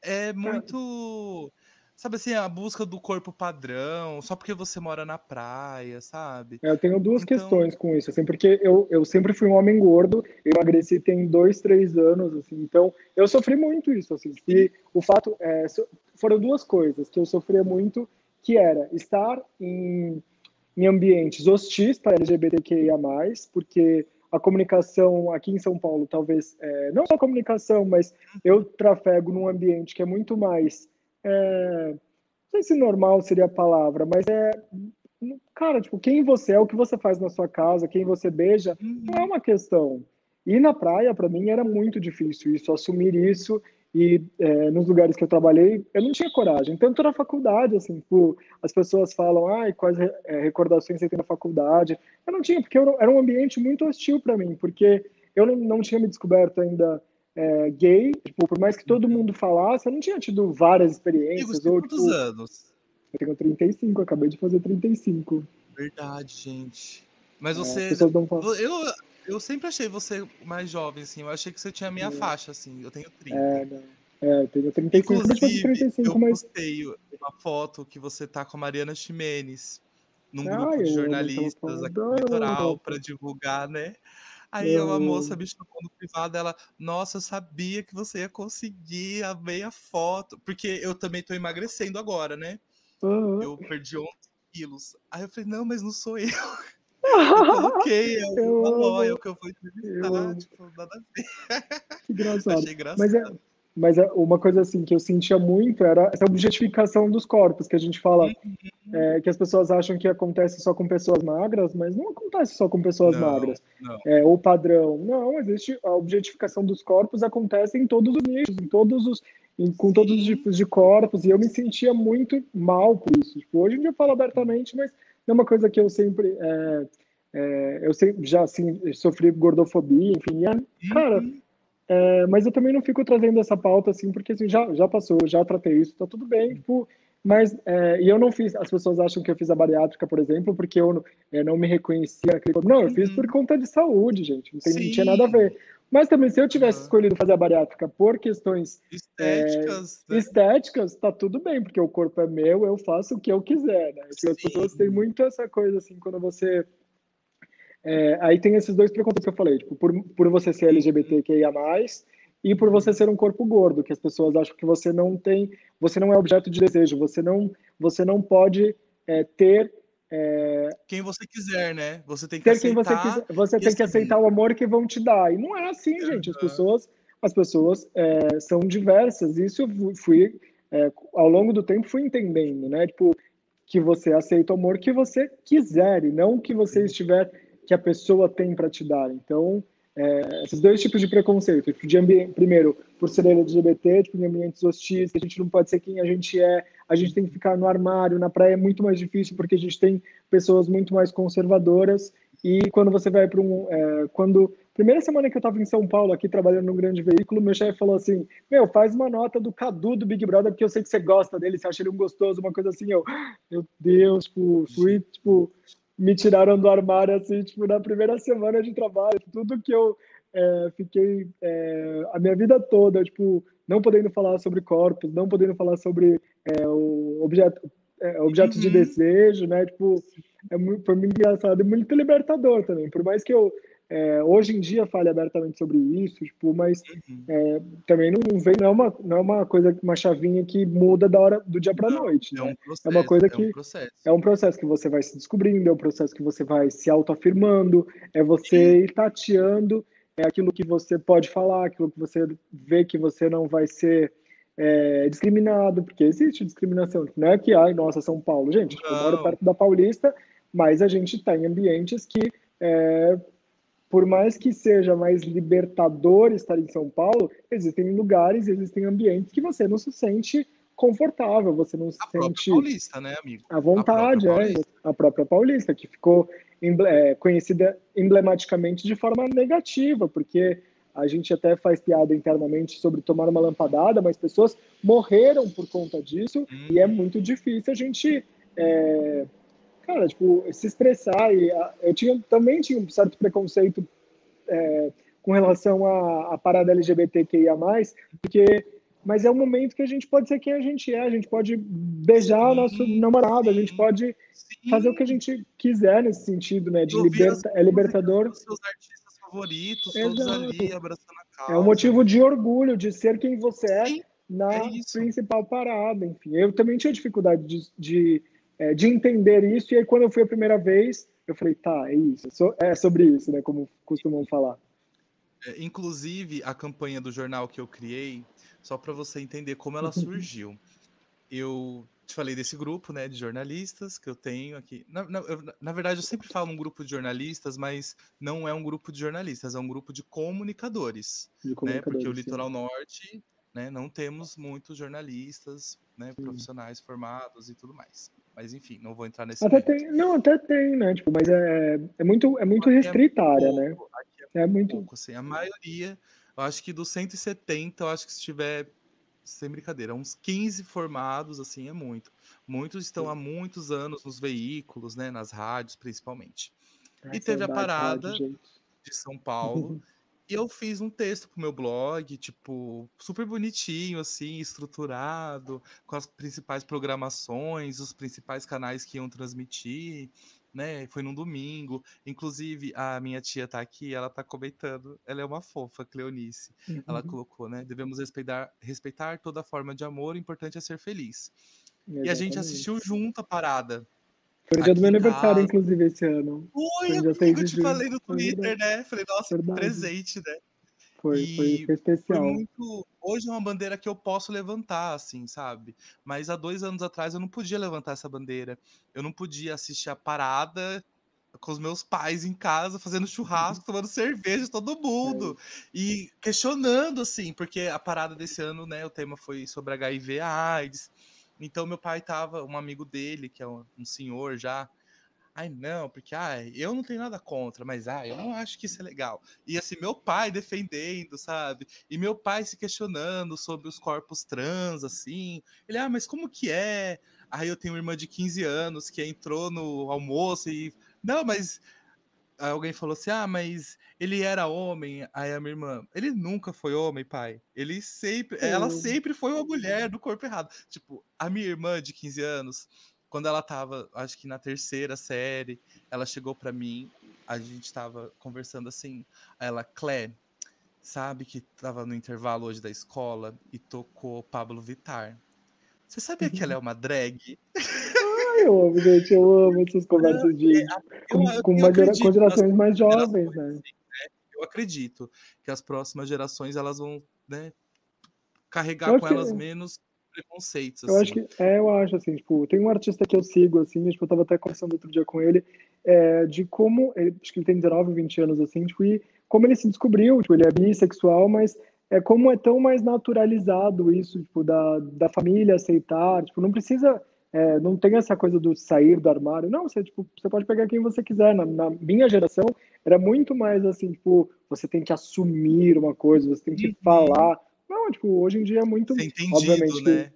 é muito, sabe assim, a busca do corpo padrão, só porque você mora na praia, sabe? É, Eu tenho duas Então- questões com isso, assim, porque eu, eu sempre fui um homem gordo, eu emagreci tem dois, três anos, assim, então eu sofri muito isso, assim, e o fato, é, foram duas coisas que eu sofria muito, que era estar em, em ambientes hostis para LGBTQIA+, porque a comunicação aqui em São Paulo, talvez, é, não só a comunicação, mas eu trafego num ambiente que é muito mais, é, não sei se normal seria a palavra, mas é Cara, tipo, quem você é, o que você faz na sua casa, quem você beija, não é uma questão. E na praia, para mim, era muito difícil isso, assumir isso. E é, nos lugares que eu trabalhei, eu não tinha coragem. Tanto na faculdade, assim, tipo, as pessoas falam, ai, quais é, recordações você tem na faculdade. Eu não tinha, porque eu, era um ambiente muito hostil para mim, porque eu não, não tinha me descoberto ainda é, gay. Tipo, por mais que todo mundo falasse, eu não tinha tido várias experiências. Ou, quantos tipo, anos? eu tenho 35, acabei de fazer 35. Verdade, gente. Mas É, você. pessoas não. Eu, eu sempre achei você mais jovem, assim. Eu achei que você tinha a minha É. faixa, assim. Eu tenho 30. É, não. É, eu tenho 35, acabei de fazer Inclusive, 35, eu mas. postei uma foto que você tá com a Mariana Ximenes num Ah, grupo de amo jornalistas aqui no foto. litoral para divulgar, né? Aí Eu uma moça amo. me chamou no privado, ela, nossa, eu sabia que você ia conseguir a meia foto, porque eu também tô emagrecendo agora, né? Aham. Eu perdi 11 quilos. Aí eu falei, não, mas não sou eu. Eu coloquei, é Eu o é o que eu vou Eu entrevistar. amo. Tipo, nada a ver. Que engraçado. Achei engraçado. Mas, é, mas é uma coisa assim que eu sentia muito era essa objetificação dos corpos, que a gente fala Uhum. é, que as pessoas acham que acontece só com pessoas magras, mas não acontece só com pessoas Não, magras. não. É, ou padrão. Não, existe a objetificação dos corpos acontece em todos os nichos, em todos os com todos os Sim. tipos de corpos, e eu me sentia muito mal por isso. Tipo, hoje em dia eu falo abertamente, mas é uma coisa que eu sempre é, é, eu já assim sofri gordofobia, enfim, e é- cara, Uhum. é, mas eu também não fico trazendo essa pauta assim, porque assim, já, já passou, já tratei isso, tá tudo bem, tipo, mas, é, e eu não fiz, as pessoas acham que eu fiz a bariátrica, por exemplo, porque eu não, é, não me reconhecia naquele corpo. Não, eu fiz Uhum. por conta de saúde, gente, não, tem, não tinha nada a ver. Mas também, se eu tivesse escolhido fazer a bariátrica por questões Estéticas, né? estéticas, tá tudo bem, porque o corpo é meu, eu faço o que eu quiser, né? Porque as pessoas têm muito essa coisa, assim, quando você... é, aí tem esses dois preconceitos que eu falei, tipo, por, por você ser LGBTQIA+, e por você ser um corpo gordo, que as pessoas acham que você não tem, você não é objeto de desejo, você não, você não pode é, ter, é, Quem você quiser, né? Você tem que ter quem você aceitar. quiser, você tem que aceitar o amor que vão te dar. E não é assim, gente. As pessoas, as pessoas é, são diversas. Isso eu fui, é, ao longo do tempo, fui entendendo, né? Tipo, que você aceita o amor que você quiser e não que você estiver, que a pessoa tem para te dar. Então, é, esses dois tipos de preconceito. Tipo, de primeiro, por ser LGBT, tipo, em ambientes hostis, a gente não pode ser quem a gente é, a gente tem que ficar no armário, na praia é muito mais difícil porque a gente tem pessoas muito mais conservadoras. E quando você vai para um. É, quando Primeira semana que eu estava em São Paulo, aqui trabalhando num grande veículo, meu chefe falou assim: Meu, faz uma nota do Cadu do Big Brother, porque eu sei que você gosta dele, você acha ele um gostoso, uma coisa assim. Eu, meu Deus, tipo, fui, tipo, me tiraram do armário, assim, tipo, na primeira semana de trabalho. Tudo que eu é, fiquei é, a minha vida toda, tipo, não podendo falar sobre corpos, não podendo falar sobre é, o objeto, é, objetos uhum. de desejo, né? Tipo, é muito, foi muito engraçado e muito libertador também. Por mais que eu é, hoje em dia fale abertamente sobre isso, tipo, mas uhum. é, também não vem, não é, uma, não é uma coisa, uma chavinha que muda da hora do dia para a noite. É, né? um processo, é uma coisa que é um, processo. é um processo que você vai se descobrindo, é um processo que você vai se autoafirmando, é você ir tateando é aquilo que você pode falar, aquilo que você vê que você não vai ser é, discriminado, porque existe discriminação. Não é que, ai, nossa, São Paulo. Gente, eu moro perto da Paulista, mas a gente está em ambientes que é, por mais que seja mais libertador estar em São Paulo, existem lugares, existem ambientes que você não se sente confortável, você não se a sente paulista, né, amigo? À vontade, a própria, é, a própria paulista, que ficou é, conhecida emblematicamente de forma negativa, porque a gente até faz piada internamente sobre tomar uma lampadada, mas pessoas morreram por conta disso hum. e é uhum. muito difícil a gente é, cara, tipo, se expressar. E eu tinha, também tinha um certo preconceito é, com relação à, à parada LGBTQIA, porque mas é um momento que a gente pode ser quem a gente é, a gente pode beijar o nosso namorado, a gente pode sim. fazer o que a gente quiser nesse sentido, né? De liberta, é libertador. Os seus artistas favoritos, Exato. todos ali abraçando a causa. É um motivo de orgulho de ser quem você é na é principal parada, enfim. Eu também tinha dificuldade de, de é, de entender isso. E aí, quando eu fui a primeira vez, eu falei, tá, é isso, é sobre isso, né? Como costumam falar. É, inclusive, a campanha do jornal que eu criei, só para você entender como ela surgiu. eu te falei desse grupo, né, de jornalistas que eu tenho aqui. Na, na, eu, na, verdade, eu sempre falo um grupo de jornalistas, mas não é um grupo de jornalistas, é um grupo de comunicadores, de comunicadores né? Porque o Litoral sim. Norte, né, não temos muitos jornalistas, né, profissionais formados e tudo mais. Mas enfim, não vou entrar nesse. Até tem, não, até tem, né? Tipo, mas é, é muito, é muito restrita a área, né? É, é muito. Pouco, assim. A maioria, eu acho que dos 170, eu acho que se tiver sem brincadeira, uns 15 formados, assim, é muito. Muitos estão Sim. há muitos anos nos veículos, né, nas rádios, principalmente. Ai, e teve a parada rádio, de São Paulo, E eu fiz um texto pro meu blog, tipo, super bonitinho, assim, estruturado, com as principais programações, os principais canais que iam transmitir, né? Foi num domingo. Inclusive, a minha tia tá aqui, ela tá comentando. Ela é uma fofa, Cleonice. Uhum. Ela colocou, né? Devemos respeitar, respeitar toda forma de amor, o importante é ser feliz. Exatamente. E a gente assistiu junto a parada. Foi dia do meu aniversário, inclusive, esse ano. Amigo, eu te falei no Twitter, né? Falei, nossa, que presente, né? Foi, foi, foi, especial. Foi muito... Hoje é uma bandeira que eu posso levantar, assim, sabe? Mas há dois anos atrás eu não podia levantar essa bandeira. Eu não podia assistir a parada com os meus pais em casa, fazendo churrasco, tomando cerveja, todo mundo. É. E questionando, assim, porque a parada desse ano, né? O tema foi sobre HIV AIDS. Então meu pai tava, um amigo dele, que é um, senhor já, Ai, não, porque ai, eu não tenho nada contra, mas ai, eu não acho que isso é legal. E assim, meu pai defendendo, sabe? E meu pai se questionando sobre os corpos trans, assim. Ele, ah, mas como que é? Aí eu tenho uma irmã de 15 anos que entrou no almoço e. Não, mas alguém falou assim: ah, mas ele era homem. Aí a minha irmã, ele nunca foi homem, pai. Ele sempre, ela sempre foi uma mulher do corpo errado. Tipo, a minha irmã de 15 anos, quando ela tava, acho que na terceira série, ela chegou para mim, a gente tava conversando assim, ela, Clé, sabe que tava no intervalo hoje da escola e tocou Pablo Vitar. Você sabia que ela é uma drag? Eu amo, gente, eu amo essas conversas de. É, com, com, uma, com gerações mais jovens, né? eu acredito que as próximas gerações elas vão, né, carregar com elas que... menos preconceitos. Eu acho assim. que, é, eu acho assim, tipo, tem um artista que eu sigo, assim, tipo, eu tava até conversando outro dia com ele, é, de como, ele, acho que ele tem 19, 20 anos, assim, tipo, e como ele se descobriu, tipo, ele é bissexual, mas é como é tão mais naturalizado isso, tipo, da, da família aceitar, tipo, não precisa, é, não tem essa coisa do sair do armário, não, você, tipo, você pode pegar quem você quiser, na, na minha geração, era muito mais assim, tipo, você tem que assumir uma coisa, você tem que uhum. falar, não, tipo, hoje em dia é muito, Ser entendido, obviamente, né?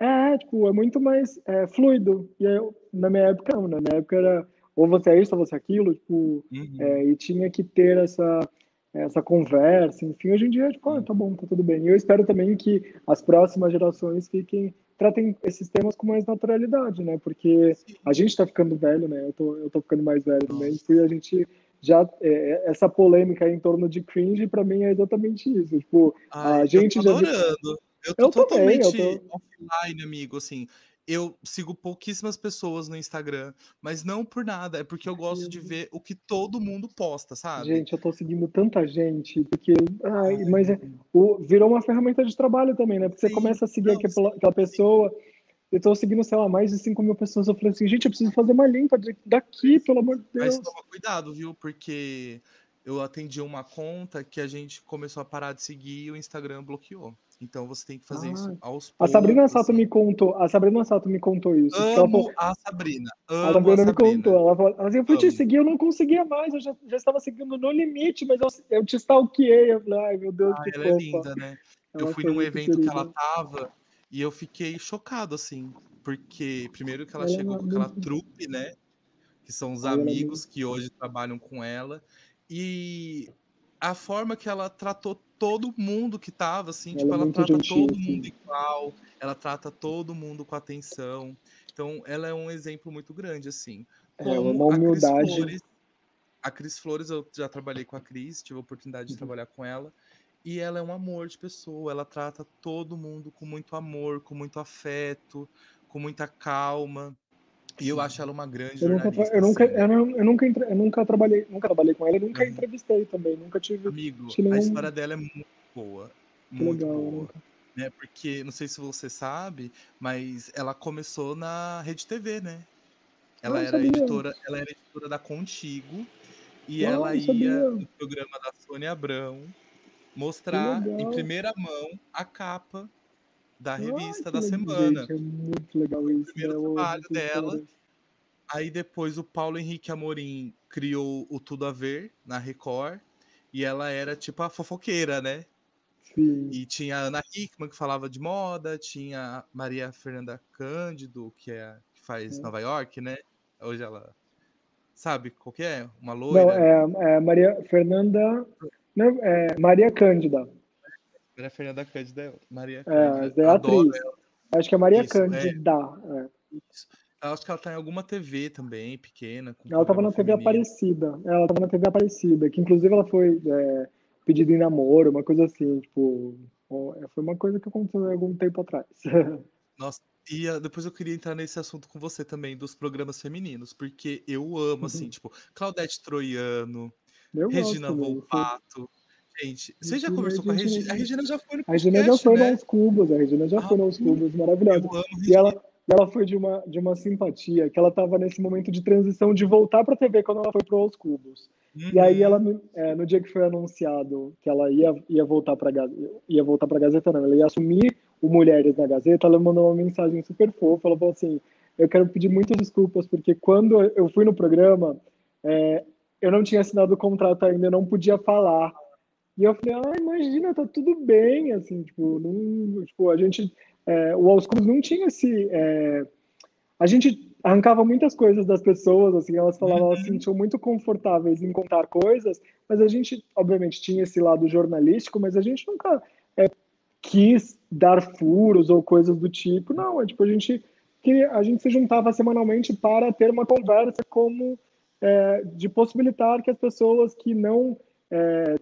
é, tipo, é muito mais é, fluido, e eu, na minha época não, na minha época era ou você é isso ou você é aquilo, tipo, uhum. é, e tinha que ter essa, essa conversa, enfim, hoje em dia, tipo, ah, tá bom, tá tudo bem. E eu espero também que as próximas gerações fiquem, tratem esses temas com mais naturalidade, né, porque a gente tá ficando velho, né, eu tô, eu tô ficando mais velho também, e a gente já é, essa polêmica em torno de cringe para mim é exatamente isso. Tipo, Ai, a gente eu tô adorando. Eu tô eu totalmente também, eu tô... offline, amigo, assim eu sigo pouquíssimas pessoas no Instagram, mas não por nada, é porque eu gosto de ver o que todo mundo posta, sabe? Gente, eu tô seguindo tanta gente, porque. Ai, ai mas é, o, virou uma ferramenta de trabalho também, né? Porque sim, você começa a seguir não, aquela, aquela pessoa. Eu tô seguindo, sei lá, mais de 5 mil pessoas. Eu falei assim, gente, eu preciso fazer uma limpa daqui, pelo amor de Deus. Mas toma cuidado, viu? Porque eu atendi uma conta que a gente começou a parar de seguir e o Instagram bloqueou. Então você tem que fazer ah, isso aos poucos. A Sabrina Sato me contou, a Sabrina Sato me contou isso. Amo falou, a Sabrina. Amo a Sabrina a me contou. Ela falou assim, eu fui amo. te seguir, eu não conseguia mais, eu já, já estava seguindo no limite, mas eu, eu te stalkeei. Eu falei, ai meu Deus, ah, que ela é linda, né? Ela eu fui num evento que ela tava e eu fiquei chocado, assim, porque primeiro que ela, ela é chegou com aquela trupe, né? Que são os ela é amigos é que hoje trabalham com ela. E a forma que ela tratou todo mundo que tava, assim, ela tipo, é ela trata gentil, todo mundo igual, ela trata todo mundo com atenção. Então, ela é um exemplo muito grande, assim. É uma humildade. A Cris, Flores, a Cris Flores, eu já trabalhei com a Cris, tive a oportunidade de uhum. trabalhar com ela. E ela é um amor de pessoa, ela trata todo mundo com muito amor, com muito afeto, com muita calma. E eu acho ela uma grande eu nunca. Eu nunca, assim. eu, não, eu, nunca, eu nunca trabalhei, nunca trabalhei com ela, nunca uhum. entrevistei também, nunca tive. Amigo, nenhum... a história dela é muito boa, muito legal, boa. Né? Porque não sei se você sabe, mas ela começou na Rede TV, né? Ela era sabia. editora, ela era editora da Contigo e ela ia no programa da Sônia Abrão mostrar em primeira mão a capa da revista da semana. Gente, é muito legal isso. O primeiro né? trabalho dela. Aí depois o Paulo Henrique Amorim criou o Tudo a Ver na Record. E ela era tipo a fofoqueira, né? Sim. E tinha a Ana Hickman que falava de moda, tinha a Maria Fernanda Cândido, que, é, que faz é. Nova York, né? Hoje ela. Sabe qual que é? Uma loira? Não, é, é Maria Fernanda. Não, é Maria Cândida. Maria Fernanda Cândida é Maria é, Cândida. É, é atriz. Ela. Acho que é Maria Isso, Cândida. É. é. Acho que ela tá em alguma TV também, pequena. ela estava na TV feminino. Aparecida. Ela estava na TV Aparecida, que inclusive ela foi é, pedida em namoro, uma coisa assim, tipo. Foi uma coisa que aconteceu há algum tempo atrás. Nossa, e uh, depois eu queria entrar nesse assunto com você também, dos programas femininos, porque eu amo, assim, uhum. tipo, Claudete Troiano, eu Regina Volpato. Gente, você já conversou com a Regina? A Regina já foi no podcast, A Regina já foi né? nos cubos, a Regina já ah, foi nos cubos, maravilhosa. E ela, ela foi de uma, de uma simpatia, que ela estava nesse momento de transição de voltar para a TV quando ela foi para os cubos. Uhum. E aí ela, é, no dia que foi anunciado que ela ia, ia voltar para ia voltar para Gazeta, não, ela ia assumir o Mulheres na Gazeta, ela mandou uma mensagem super fofa, ela falou assim, eu quero pedir muitas desculpas, porque quando eu fui no programa, é, eu não tinha assinado o contrato ainda, eu não podia falar. E eu falei, ah, imagina, tá tudo bem, assim, tipo, não, tipo a gente, é, o Aos não tinha esse, é, a gente arrancava muitas coisas das pessoas, assim, elas falavam, elas se uhum. sentiam muito confortáveis em contar coisas, mas a gente, obviamente, tinha esse lado jornalístico, mas a gente nunca é, quis dar furos ou coisas do tipo, não, é tipo, a gente, a gente se juntava semanalmente para ter uma conversa como, é, de possibilitar que as pessoas que não é,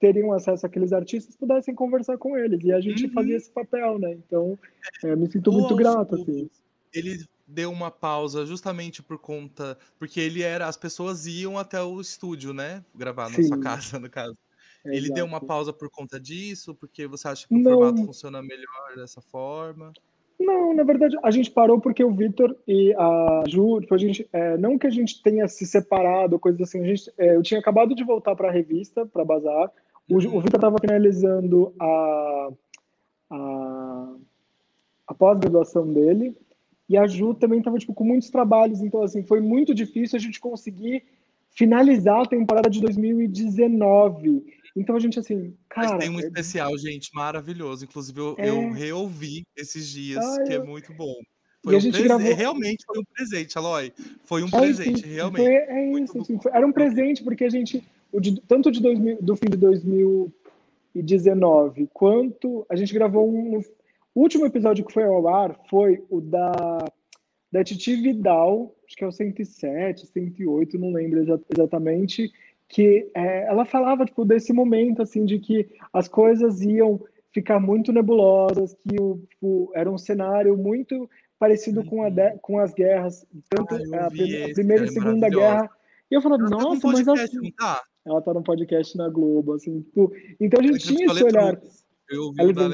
teriam acesso àqueles artistas pudessem conversar com eles. E a gente uhum. fazia esse papel, né? Então, é, me sinto muito grato. Assim. Ele deu uma pausa justamente por conta. Porque ele era. As pessoas iam até o estúdio, né? Gravar na Sim. sua casa, no caso. Exato. Ele deu uma pausa por conta disso? Porque você acha que o não. formato funciona melhor dessa forma? Não, na verdade, a gente parou porque o Vitor e a Ju, tipo, a gente, é, não que a gente tenha se separado, coisas assim, a gente, é, eu tinha acabado de voltar para a revista, para Bazar, o, o Vitor estava finalizando a, a, a pós-graduação dele, e a Ju também estava tipo, com muitos trabalhos, então assim, foi muito difícil a gente conseguir finalizar a temporada de 2019. Então a gente assim, cara. Mas tem um é... especial, gente, maravilhoso. Inclusive, eu, é... eu reouvi esses dias, ah, que é muito bom. Foi um prese... gravou... Realmente foi um presente, Aloy. Foi um é, presente, realmente. Foi, é isso, assim, foi... era um presente, porque a gente, de, tanto de 2000, do fim de 2019, quanto a gente gravou um. O último episódio que foi ao ar foi o da da Titi Vidal, acho que é o 107, 108, não lembro exatamente, que é, ela falava tipo, desse momento assim de que as coisas iam ficar muito nebulosas, que o, tipo, era um cenário muito parecido com, a de, uhum. com as guerras, tanto ah, a, a, primeira e é segunda guerra. E eu falava, nossa, mas assim, tá? Ela tá no podcast na Globo, assim, tipo, então a gente tinha esse olhar. Eu ouvi da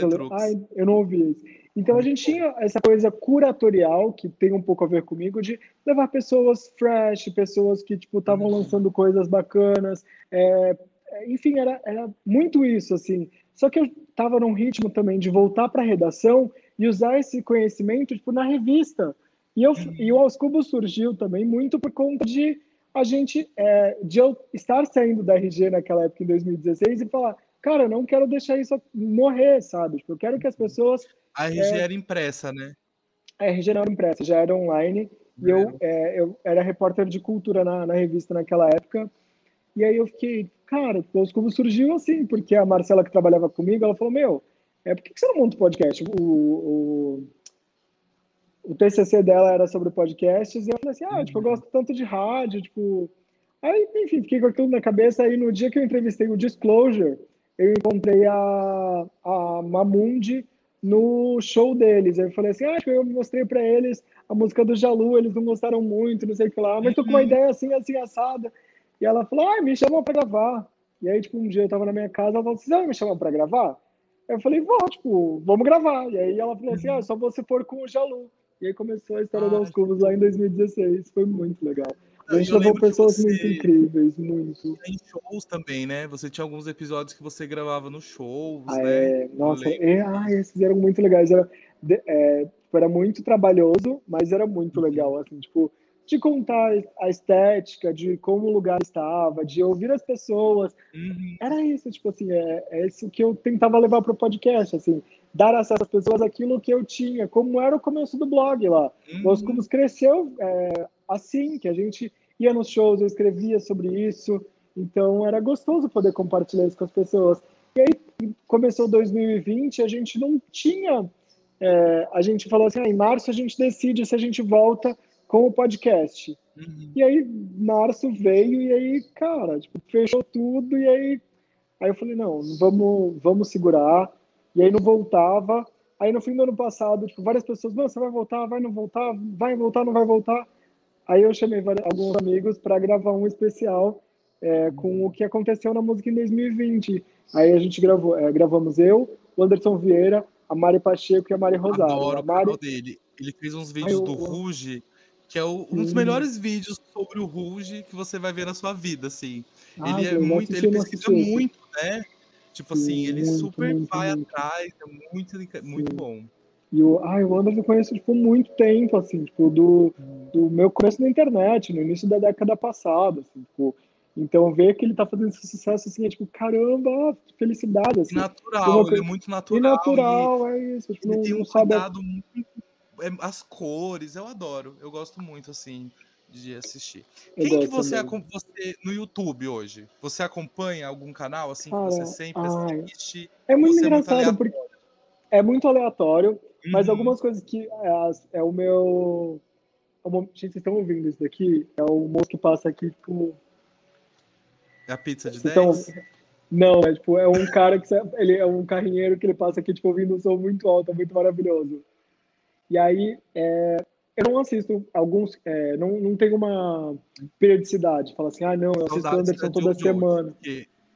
Ai, eu não ouvi isso. Então a gente tinha essa coisa curatorial que tem um pouco a ver comigo de levar pessoas fresh, pessoas que tipo estavam uhum. lançando coisas bacanas, é, enfim era, era muito isso assim. Só que eu estava num ritmo também de voltar para a redação e usar esse conhecimento tipo na revista. E eu uhum. e o Aos Cubos surgiu também muito por conta de a gente é, de eu estar saindo da RG naquela época em 2016 e falar, cara, eu não quero deixar isso morrer, sabe? Tipo, eu quero que as pessoas a RG é, era impressa, né? A RG não era impressa, já era online. E eu, é, eu era repórter de cultura na, na, revista naquela época. E aí eu fiquei, cara, os como surgiu assim, porque a Marcela que trabalhava comigo, ela falou, meu, é, por que você não monta um podcast? O, o, o TCC dela era sobre podcasts, e eu falei assim, ah, tipo, eu uhum. gosto tanto de rádio, tipo... Aí, enfim, fiquei com aquilo na cabeça, aí no dia que eu entrevistei o Disclosure, eu encontrei a, a Mamundi, no show deles. Aí eu falei assim, ah, eu mostrei para eles a música do Jalu, eles não gostaram muito, não sei o que lá, mas tô com uma uhum. ideia assim, assim, assada. E ela falou, ah, me chamam para gravar. E aí, tipo, um dia eu tava na minha casa, ela falou, assim, você vai me chamar para gravar? Eu falei, vou, tipo, vamos gravar. E aí ela falou assim, ah, só você for com o Jalu. E aí começou a história ah, dos cubos lá em 2016, foi muito legal. A gente levou pessoas muito incríveis, muito. Tem shows também, né? Você tinha alguns episódios que você gravava nos shows, ah, né? É... Nossa, é... ah, esses eram muito legais. Era, é, era muito trabalhoso, mas era muito uhum. legal, assim, tipo, de contar a estética, de como o lugar estava, de ouvir as pessoas. Uhum. Era isso, tipo assim, é, é isso que eu tentava levar para o podcast, assim, dar acesso às pessoas aquilo que eu tinha, como era o começo do blog lá. Uhum. Os Cubos cresceu é, assim, que a gente ia nos shows, eu escrevia sobre isso, então era gostoso poder compartilhar isso com as pessoas. E aí começou 2020, a gente não tinha, é, a gente falou assim, ah, em março a gente decide se a gente volta com o podcast. Uhum. E aí março veio e aí, cara, tipo, fechou tudo e aí, aí eu falei, não, vamos, vamos segurar. E aí não voltava. Aí no fim do ano passado, tipo, várias pessoas, não, você vai voltar, vai não voltar, vai voltar, não vai voltar. Aí eu chamei alguns amigos para gravar um especial é, com o que aconteceu na música em 2020. Aí a gente gravou, é, gravamos eu, o Anderson Vieira, a Mari Pacheco e a Mari Rosário. Adoro a Mari... o canal dele. Ele fez uns vídeos do Ruge, que é o, um dos melhores vídeos sobre o Ruge que você vai ver na sua vida, assim. Ah, ele é muito, ele pesquisa muito, né? Tipo Sim, assim, ele muito, super muito, vai muito. atrás, é muito, muito bom. E o, ai, o Anderson eu conheço, tipo, muito tempo, assim, tipo, do, do meu começo na internet, no início da década passada, assim, tipo, então ver que ele tá fazendo esse sucesso, assim, é tipo, caramba, felicidade, assim. Natural, ele é muito natural. E natural, é isso. Tipo, ele não, tem um cuidado sabe... muito, é, as cores, eu adoro, eu gosto muito, assim, de assistir. Eu Quem que você, você, no YouTube hoje? Você acompanha algum canal, assim, Cara, que você sempre ai, assiste? É muito engraçado, é muito porque é muito aleatório, mas uhum. algumas coisas que é, é o meu. É. Gente, vocês estão ouvindo isso daqui? É o moço que passa aqui, tipo. É a pizza de então, 10? Não, é tipo, é um cara que ele é um carrinheiro que ele passa aqui, tipo, ouvindo um som muito alto, é muito maravilhoso. E aí, é, eu não assisto alguns, é, não, não tenho uma periodicidade. Fala assim, ah, não, eu assisto Anderson toda semana.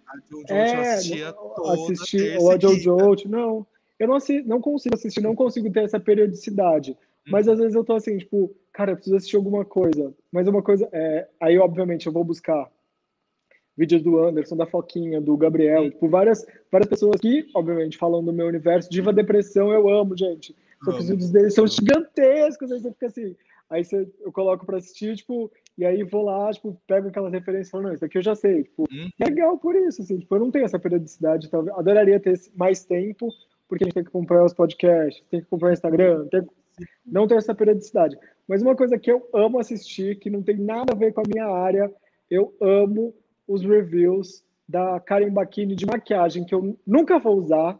A Jojo é, eu assistia toda assisti, ou a Jojo, não. Eu não, não consigo assistir, não consigo ter essa periodicidade. Mas uhum. às vezes eu tô assim, tipo, cara, eu preciso assistir alguma coisa. Mas uma coisa, é, aí obviamente eu vou buscar vídeos do Anderson, da Foquinha, do Gabriel, tipo, várias, várias pessoas que, obviamente, falam do meu universo. Diva Depressão, eu amo, gente. Só que os vídeos deles são gigantescos, aí você fica assim. Aí você, eu coloco pra assistir, tipo, e aí vou lá, tipo, pego aquelas referências e falo, não, isso aqui eu já sei. Tipo, uhum. legal por isso, assim, tipo, eu não tenho essa periodicidade, talvez. Adoraria ter mais tempo, porque a gente tem que comprar os podcasts, tem que comprar o Instagram, tem... não tem essa periodicidade. Mas uma coisa que eu amo assistir, que não tem nada a ver com a minha área, eu amo os reviews da Karen Bakini de maquiagem, que eu nunca vou usar.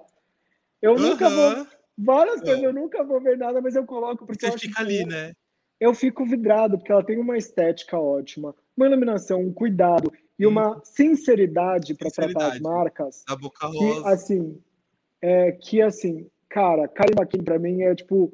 Eu uhum. nunca vou. Várias coisas eu nunca vou ver nada, mas eu coloco porque. Você fica ali, né? Eu fico vidrado, porque ela tem uma estética ótima, uma iluminação, um cuidado e hum. uma sinceridade para tratar as marcas. Da boca rosa. Que, assim, é, que assim, cara, Karen Bakini para mim é tipo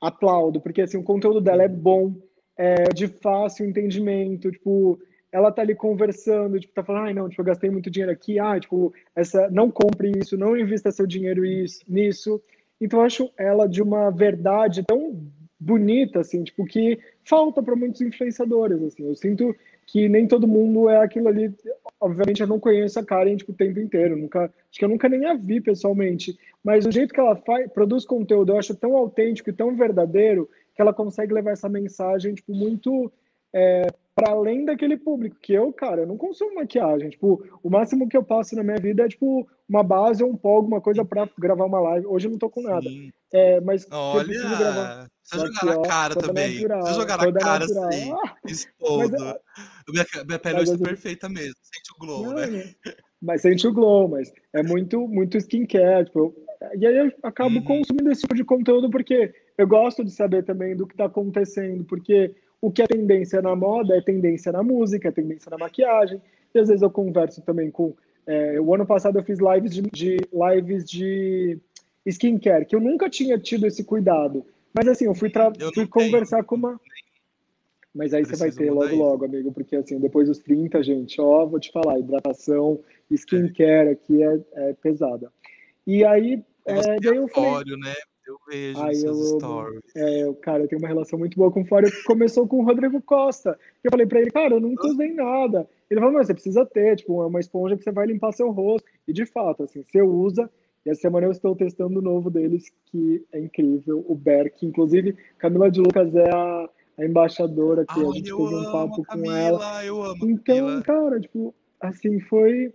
aplaudo, porque assim, o conteúdo dela é bom, é de fácil entendimento, tipo, ela tá ali conversando, tipo, tá falando, ai, não, tipo, eu gastei muito dinheiro aqui, ah, tipo, essa, não compre isso, não invista seu dinheiro isso, nisso. Então, eu acho ela de uma verdade tão bonita, assim, tipo, que falta para muitos influenciadores, assim. Eu sinto que nem todo mundo é aquilo ali. Obviamente, eu não conheço a Karen, tipo, o tempo inteiro. Nunca, acho que eu nunca nem a vi pessoalmente. Mas o jeito que ela faz, produz conteúdo, eu acho tão autêntico e tão verdadeiro que ela consegue levar essa mensagem, tipo, muito é, para além daquele público, que eu, cara, eu não consumo maquiagem. Tipo, o máximo que eu passo na minha vida é, tipo, uma base ou um pó, alguma coisa para gravar uma live. Hoje eu não tô com nada. É, mas Olha, preciso gravar. Precisa jogar na cara também. Natural, precisa jogar na cara natural. assim, ah, expondo. É minha, minha pele hoje é perfeita mesmo, sente o glow, não, né? né? Mas sente o glow, mas é muito, muito skincare, tipo, e aí eu acabo uhum. consumindo esse tipo de conteúdo porque eu gosto de saber também do que está acontecendo, porque o que é tendência na moda é tendência na música, é tendência na maquiagem. E às vezes eu converso também com. É, o ano passado eu fiz lives de, de, lives de skincare, que eu nunca tinha tido esse cuidado. Mas assim, eu fui, eu fui conversar com uma. Mas aí Preciso você vai ter logo, isso. logo, amigo, porque assim, depois dos 30, gente, ó, vou te falar, hidratação, skincare aqui é, é pesada. E aí, é, daí eu falei, né? Eu vejo Ai, seus eu, stories. É, cara, eu tenho uma relação muito boa com o que começou com o Rodrigo Costa. Eu falei pra ele, cara, eu nunca usei nada. Ele falou, mas você precisa ter, tipo, é uma esponja que você vai limpar seu rosto. E de fato, assim, você usa. E essa semana eu estou testando o novo deles, que é incrível, o Berk. Inclusive, Camila de Lucas é a, a embaixadora que Ai, a gente fez um papo com ela. Eu amo então, Camila. cara, tipo, assim, foi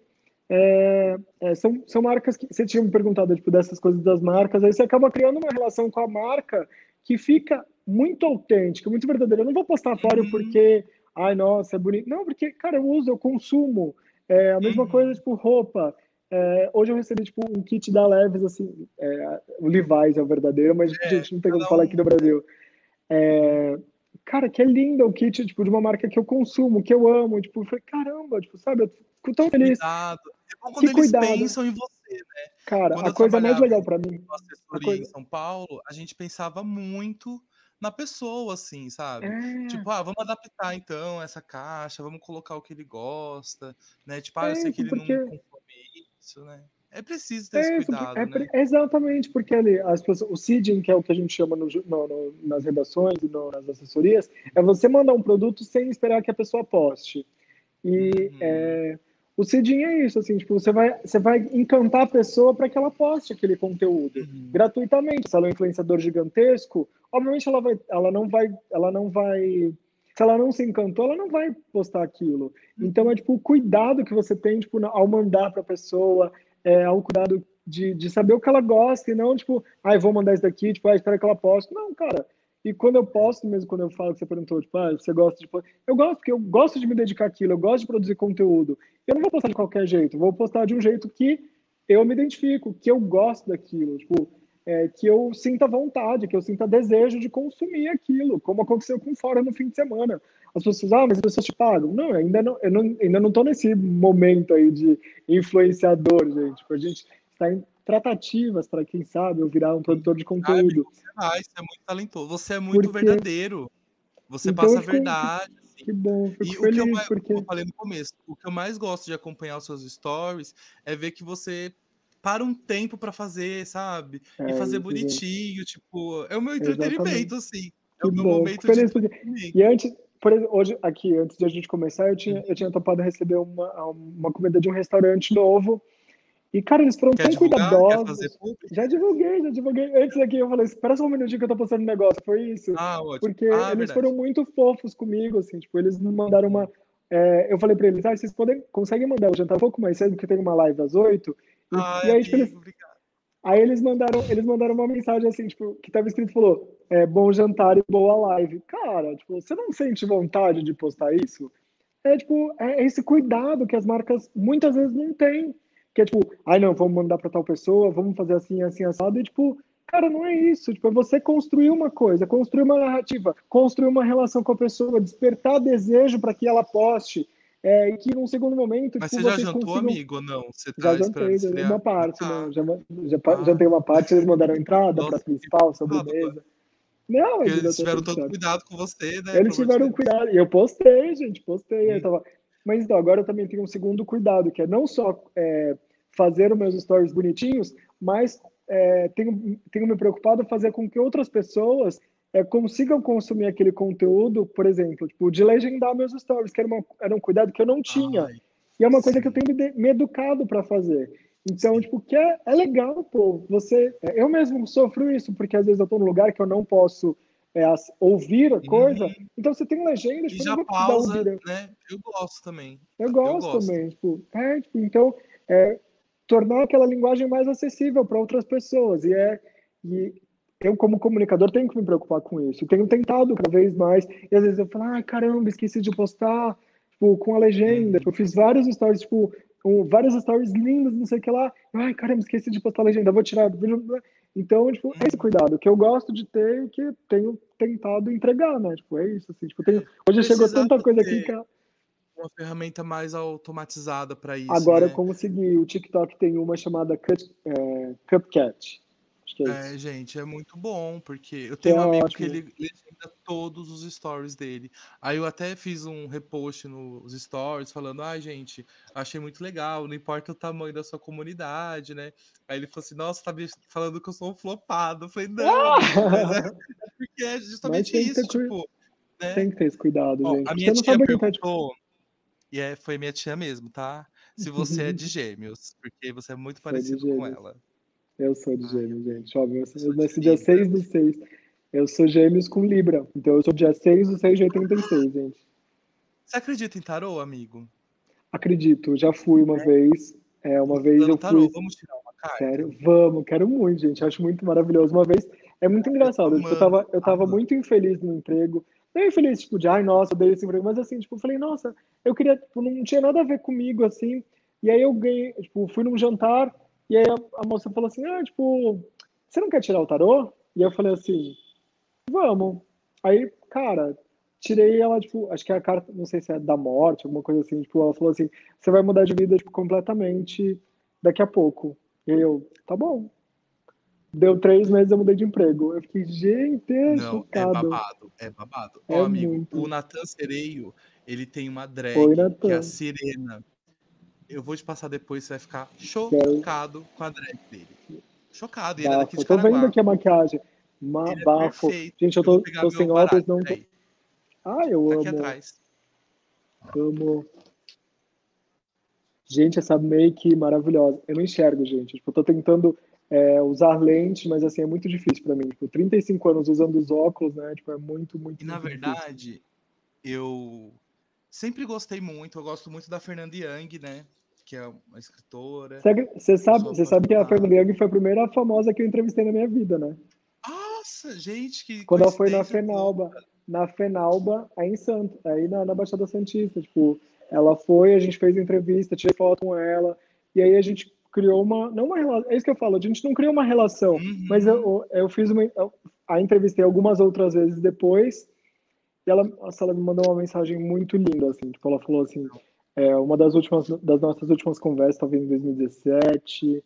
é, é, são, são marcas que você tinha me perguntado tipo, dessas coisas das marcas, aí você acaba criando uma relação com a marca que fica muito autêntica, muito verdadeira. Eu não vou postar fora uhum. porque, ai, nossa, é bonito. Não, porque, cara, eu uso, eu consumo. É a mesma uhum. coisa, tipo, roupa. É, hoje eu recebi, tipo, um kit da Leves, assim, é, o Levi's é o verdadeiro, mas, é, gente, não tem como falar aqui no Brasil. É, cara, que é lindo o kit, tipo, de uma marca que eu consumo, que eu amo, tipo, falei, caramba, tipo, sabe, eu fico tão feliz. Cuidado. É bom quando que eles cuidado. pensam em você, né? Cara, quando a coisa mais legal para mim. Coisa... em São Paulo, a gente pensava muito na pessoa, assim, sabe? É. Tipo, ah, vamos adaptar então essa caixa, vamos colocar o que ele gosta, né? Tipo, ah, eu sei que ele porque... não consome isso, né? É preciso ter é, esse cuidado, é, né? Exatamente, porque ali, as pessoas, o seeding, que é o que a gente chama no, no, no, nas redações e nas assessorias, é você mandar um produto sem esperar que a pessoa poste. E uhum. É, o seeding é isso, assim, tipo, você vai, você vai encantar a pessoa para que ela poste aquele conteúdo uhum. gratuitamente. Se ela é um influenciador gigantesco, obviamente ela, vai, ela não vai, ela não vai se ela não se encantou, ela não vai postar aquilo. Uhum. Então é tipo o cuidado que você tem tipo ao mandar para a pessoa, é, ao cuidado de, de saber o que ela gosta e não, tipo, ai, ah, vou mandar isso daqui, tipo, ah, espera que ela poste. Não, cara. E quando eu posto, mesmo quando eu falo que você perguntou, tipo, ah, você gosta de. Eu gosto, porque eu gosto de me dedicar àquilo, eu gosto de produzir conteúdo. Eu não vou postar de qualquer jeito, vou postar de um jeito que eu me identifico, que eu gosto daquilo, tipo, é, que eu sinta vontade, que eu sinta desejo de consumir aquilo, como aconteceu com Fora no fim de semana as pessoas, ah, mas as pessoas te pagam. Não, ainda não, eu não, ainda não estou nesse momento aí de influenciador, gente. Tipo, a gente está tratativas para quem sabe eu virar um produtor de conteúdo. Ah, você é muito talentoso, você é muito Porque... verdadeiro. Você então, passa a verdade, assim, Que bom, fico E o que eu feliz, mais, porque. eu falei no começo, o que eu mais gosto de acompanhar os seus stories é ver que você para um tempo para fazer, sabe? E É fazer isso, gente. bonitinho, tipo, é o meu Exatamente. entretenimento, assim. É Que o meu bom, momento de feliz porque. E antes, por exemplo, hoje, aqui, antes de a gente começar, eu tinha, eu tinha topado receber uma, uma comida de um restaurante novo. E, cara, eles foram Quer tão divulgar? Cuidadosos. Já divulguei, já divulguei. Antes aqui eu falei, espera só um minutinho que eu tô postando um negócio. Foi isso. Ah, ótimo. Porque Ah, eles verdade. foram muito fofos comigo, assim, tipo, eles me mandaram uma. é, eu falei pra eles, ah, vocês podem, conseguem mandar o jantar um pouco mais cedo, porque tem uma live às oito. E, Ai, e aí, tipo, eles, obrigado. aí eles mandaram, eles mandaram uma mensagem assim, tipo, que tava escrito, falou, é, bom jantar e boa live. Cara, tipo, você não sente vontade de postar isso? É tipo, é esse cuidado que as marcas muitas vezes não têm. Que é tipo, ai não, vamos mandar para tal pessoa, vamos fazer assim, assim, assado. E tipo, cara, não é isso. Tipo, é você construir uma coisa, construir uma narrativa, construir uma relação com a pessoa, despertar desejo para que ela poste. É, e que num segundo momento, Mas tipo, você já jantou, consigam... amigo, ou não? Você Já tá esperando jantei, esfriar? uma parte, Ah, né? Já, já, Ah. jantei uma parte, eles mandaram entrada, Nossa, prato principal, sobremesa. Não, eles eles tiveram todo cuidado com você, né? Eles tiveram cuidado. E eu postei, gente, postei. Eu Hum. tava... Mas então, agora eu também tenho um segundo cuidado, que é não só é, fazer os meus stories bonitinhos, mas é, tenho, tenho me preocupado em fazer com que outras pessoas é, consigam consumir aquele conteúdo, por exemplo, tipo, de legendar meus stories, que era, uma, era um cuidado que eu não tinha. Ai, E é uma coisa que eu sim. tenho me, me educado para fazer. Então, Sim. tipo, que é, é legal, pô. Você, eu mesmo sofro isso, porque às vezes eu tô num lugar que eu não posso é, ouvir a coisa. Uhum. Então, você tem legenda, E tipo, eu já pausa, ouvir. né? Eu gosto também. Eu Eu gosto gosto. também, tipo, é, tipo, então, é, tornar aquela linguagem mais acessível para outras pessoas. E é, e eu como comunicador tenho que me preocupar com isso. Tenho tentado cada vez mais. E às vezes eu falo, ai caramba, esqueci de postar, tipo, com a legenda. Uhum. Eu fiz vários stories, tipo, um, vários stories lindos, não sei o que lá. Ai caramba, esqueci de postar a legenda, vou tirar. Então, tipo, é esse cuidado que eu gosto de ter e que tenho tentado entregar, né? Tipo, é isso, assim. Tipo, tenho, hoje chegou tanta coisa aqui que uma ferramenta mais automatizada para isso, Agora eu né? consegui. O TikTok tem uma chamada Cut, é, Cupcat. Que é É, gente, é muito bom, porque eu Que é tenho um amigo que ótimo. ele legenda todos os stories dele. Aí eu até fiz um repost nos stories falando, ai, gente, achei muito legal, não importa o tamanho da sua comunidade, né? Aí ele falou assim, nossa, tá me falando que eu sou um flopado. Eu falei, não, amigo, mas é, é porque é justamente que, isso, ter, tipo, né? tem que ter esse cuidado, Ó, gente. a minha você não tia tá. Perguntou, e é, foi minha tia mesmo, tá? Se você é de gêmeos, porque você é muito de parecido com ela. Eu sou de gêmeos, gente. Óbvio, eu, eu nasci dia Libra. 6 do 6. Eu sou gêmeos com Libra. Então eu sou dia 6 do 6 de 86, gente. Você acredita em tarô, amigo? Acredito, já fui uma É? vez. É, uma vez eu tarô, fui. vamos tirar uma carta? Sério, vamos, quero muito, gente. Acho muito maravilhoso. Uma vez, é muito engraçado. Tipo, eu tava, eu tava muito infeliz no emprego. Não infeliz, tipo, de ai, nossa, eu dei esse emprego, mas assim, tipo, eu falei, nossa, eu queria, tipo, não tinha nada a ver comigo, assim. E aí eu ganhei, tipo, fui num jantar, e aí a, a moça falou assim, ah, tipo, você não quer tirar o tarô? E eu falei assim, vamos. Aí, cara, tirei ela, tipo, acho que é a carta, não sei se é da morte, alguma coisa assim, tipo, ela falou assim, você vai mudar de vida, tipo, completamente daqui a pouco. E aí eu, tá bom. Deu três meses, eu mudei de emprego. Eu fiquei, gente, Não, é chocado. babado, é babado. É Ó, amigo, muito. o Natan Sereio, ele tem uma Oi, drag que é a. Sirena. Eu vou te passar depois, você vai ficar chocado com a drag dele. Chocado, e ele é daqui de Tô vendo aqui a maquiagem. Ma Ele é bafo. perfeito. Gente, eu Eu tô, pegar tô sem óculos, não peraí. Ah, eu Tá aqui amo. atrás. Amo. Gente, essa make maravilhosa. Eu não enxergo, gente. Tipo, eu tô tentando é, usar lente, mas assim, é muito difícil pra mim. Tipo, 35 anos usando os óculos, né? Tipo, é muito, muito, E na difícil. verdade, eu sempre gostei muito, eu gosto muito da Fernanda Young, né? Que é uma escritora. Você, sabe, você sabe que a. Fernanda Young foi a primeira famosa que eu entrevistei na minha vida, né? Nossa, gente, que Quando ela foi na Fenalba, na Fenalba, aí em Santo, aí na, na Baixada Santista, tipo, ela foi, a gente fez entrevista, tirei foto com ela, e aí a gente criou uma, não uma relação, é isso que eu falo, a gente não criou uma relação, mas Uhum. eu, eu fiz uma, eu, a entrevistei algumas outras vezes depois, e ela, nossa, ela me mandou uma mensagem muito linda, assim, tipo, ela falou assim, é, uma das últimas, das nossas últimas conversas, talvez em 2017,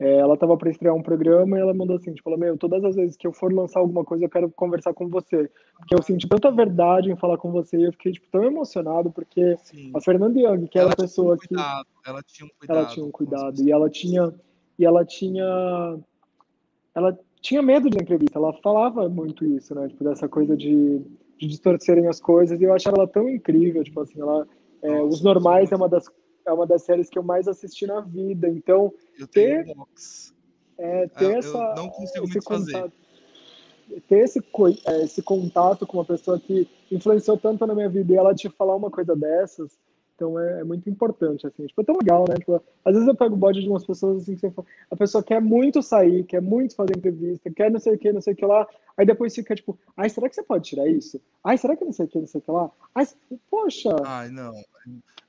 É, ela estava para estrear um programa e ela mandou assim, tipo, meu, todas as vezes que eu for lançar alguma coisa, eu quero conversar com você. Porque eu senti tanta verdade em falar com você e eu fiquei, tipo, tão emocionado, porque Sim. a Fernanda Young, que ela era a pessoa um que... Ela tinha um cuidado. Ela tinha um cuidado. E ela tinha... E ela tinha... Ela tinha medo de entrevista. Ela falava muito isso, né? Tipo, dessa coisa de, de distorcerem as coisas. E eu achava ela tão incrível, tipo assim, ela... É, Os Normais é uma das é uma das séries que eu mais assisti na vida. Então, eu ter, tenho box. É, ter eu, essa, eu não consigo esse contato, fazer. Ter esse, é, esse contato com uma pessoa que influenciou tanto na minha vida e ela te falar uma coisa dessas, então é, é, muito importante, assim, tipo, é tão legal, né? Tipo, às vezes eu pego o bode de umas pessoas assim, que a pessoa quer muito sair, quer muito fazer entrevista, quer não sei o que, não sei o que lá, aí depois fica tipo, ai, será que você pode tirar isso? Ai, será que não sei o que, não sei o que lá? Ai, poxa. Ai, não.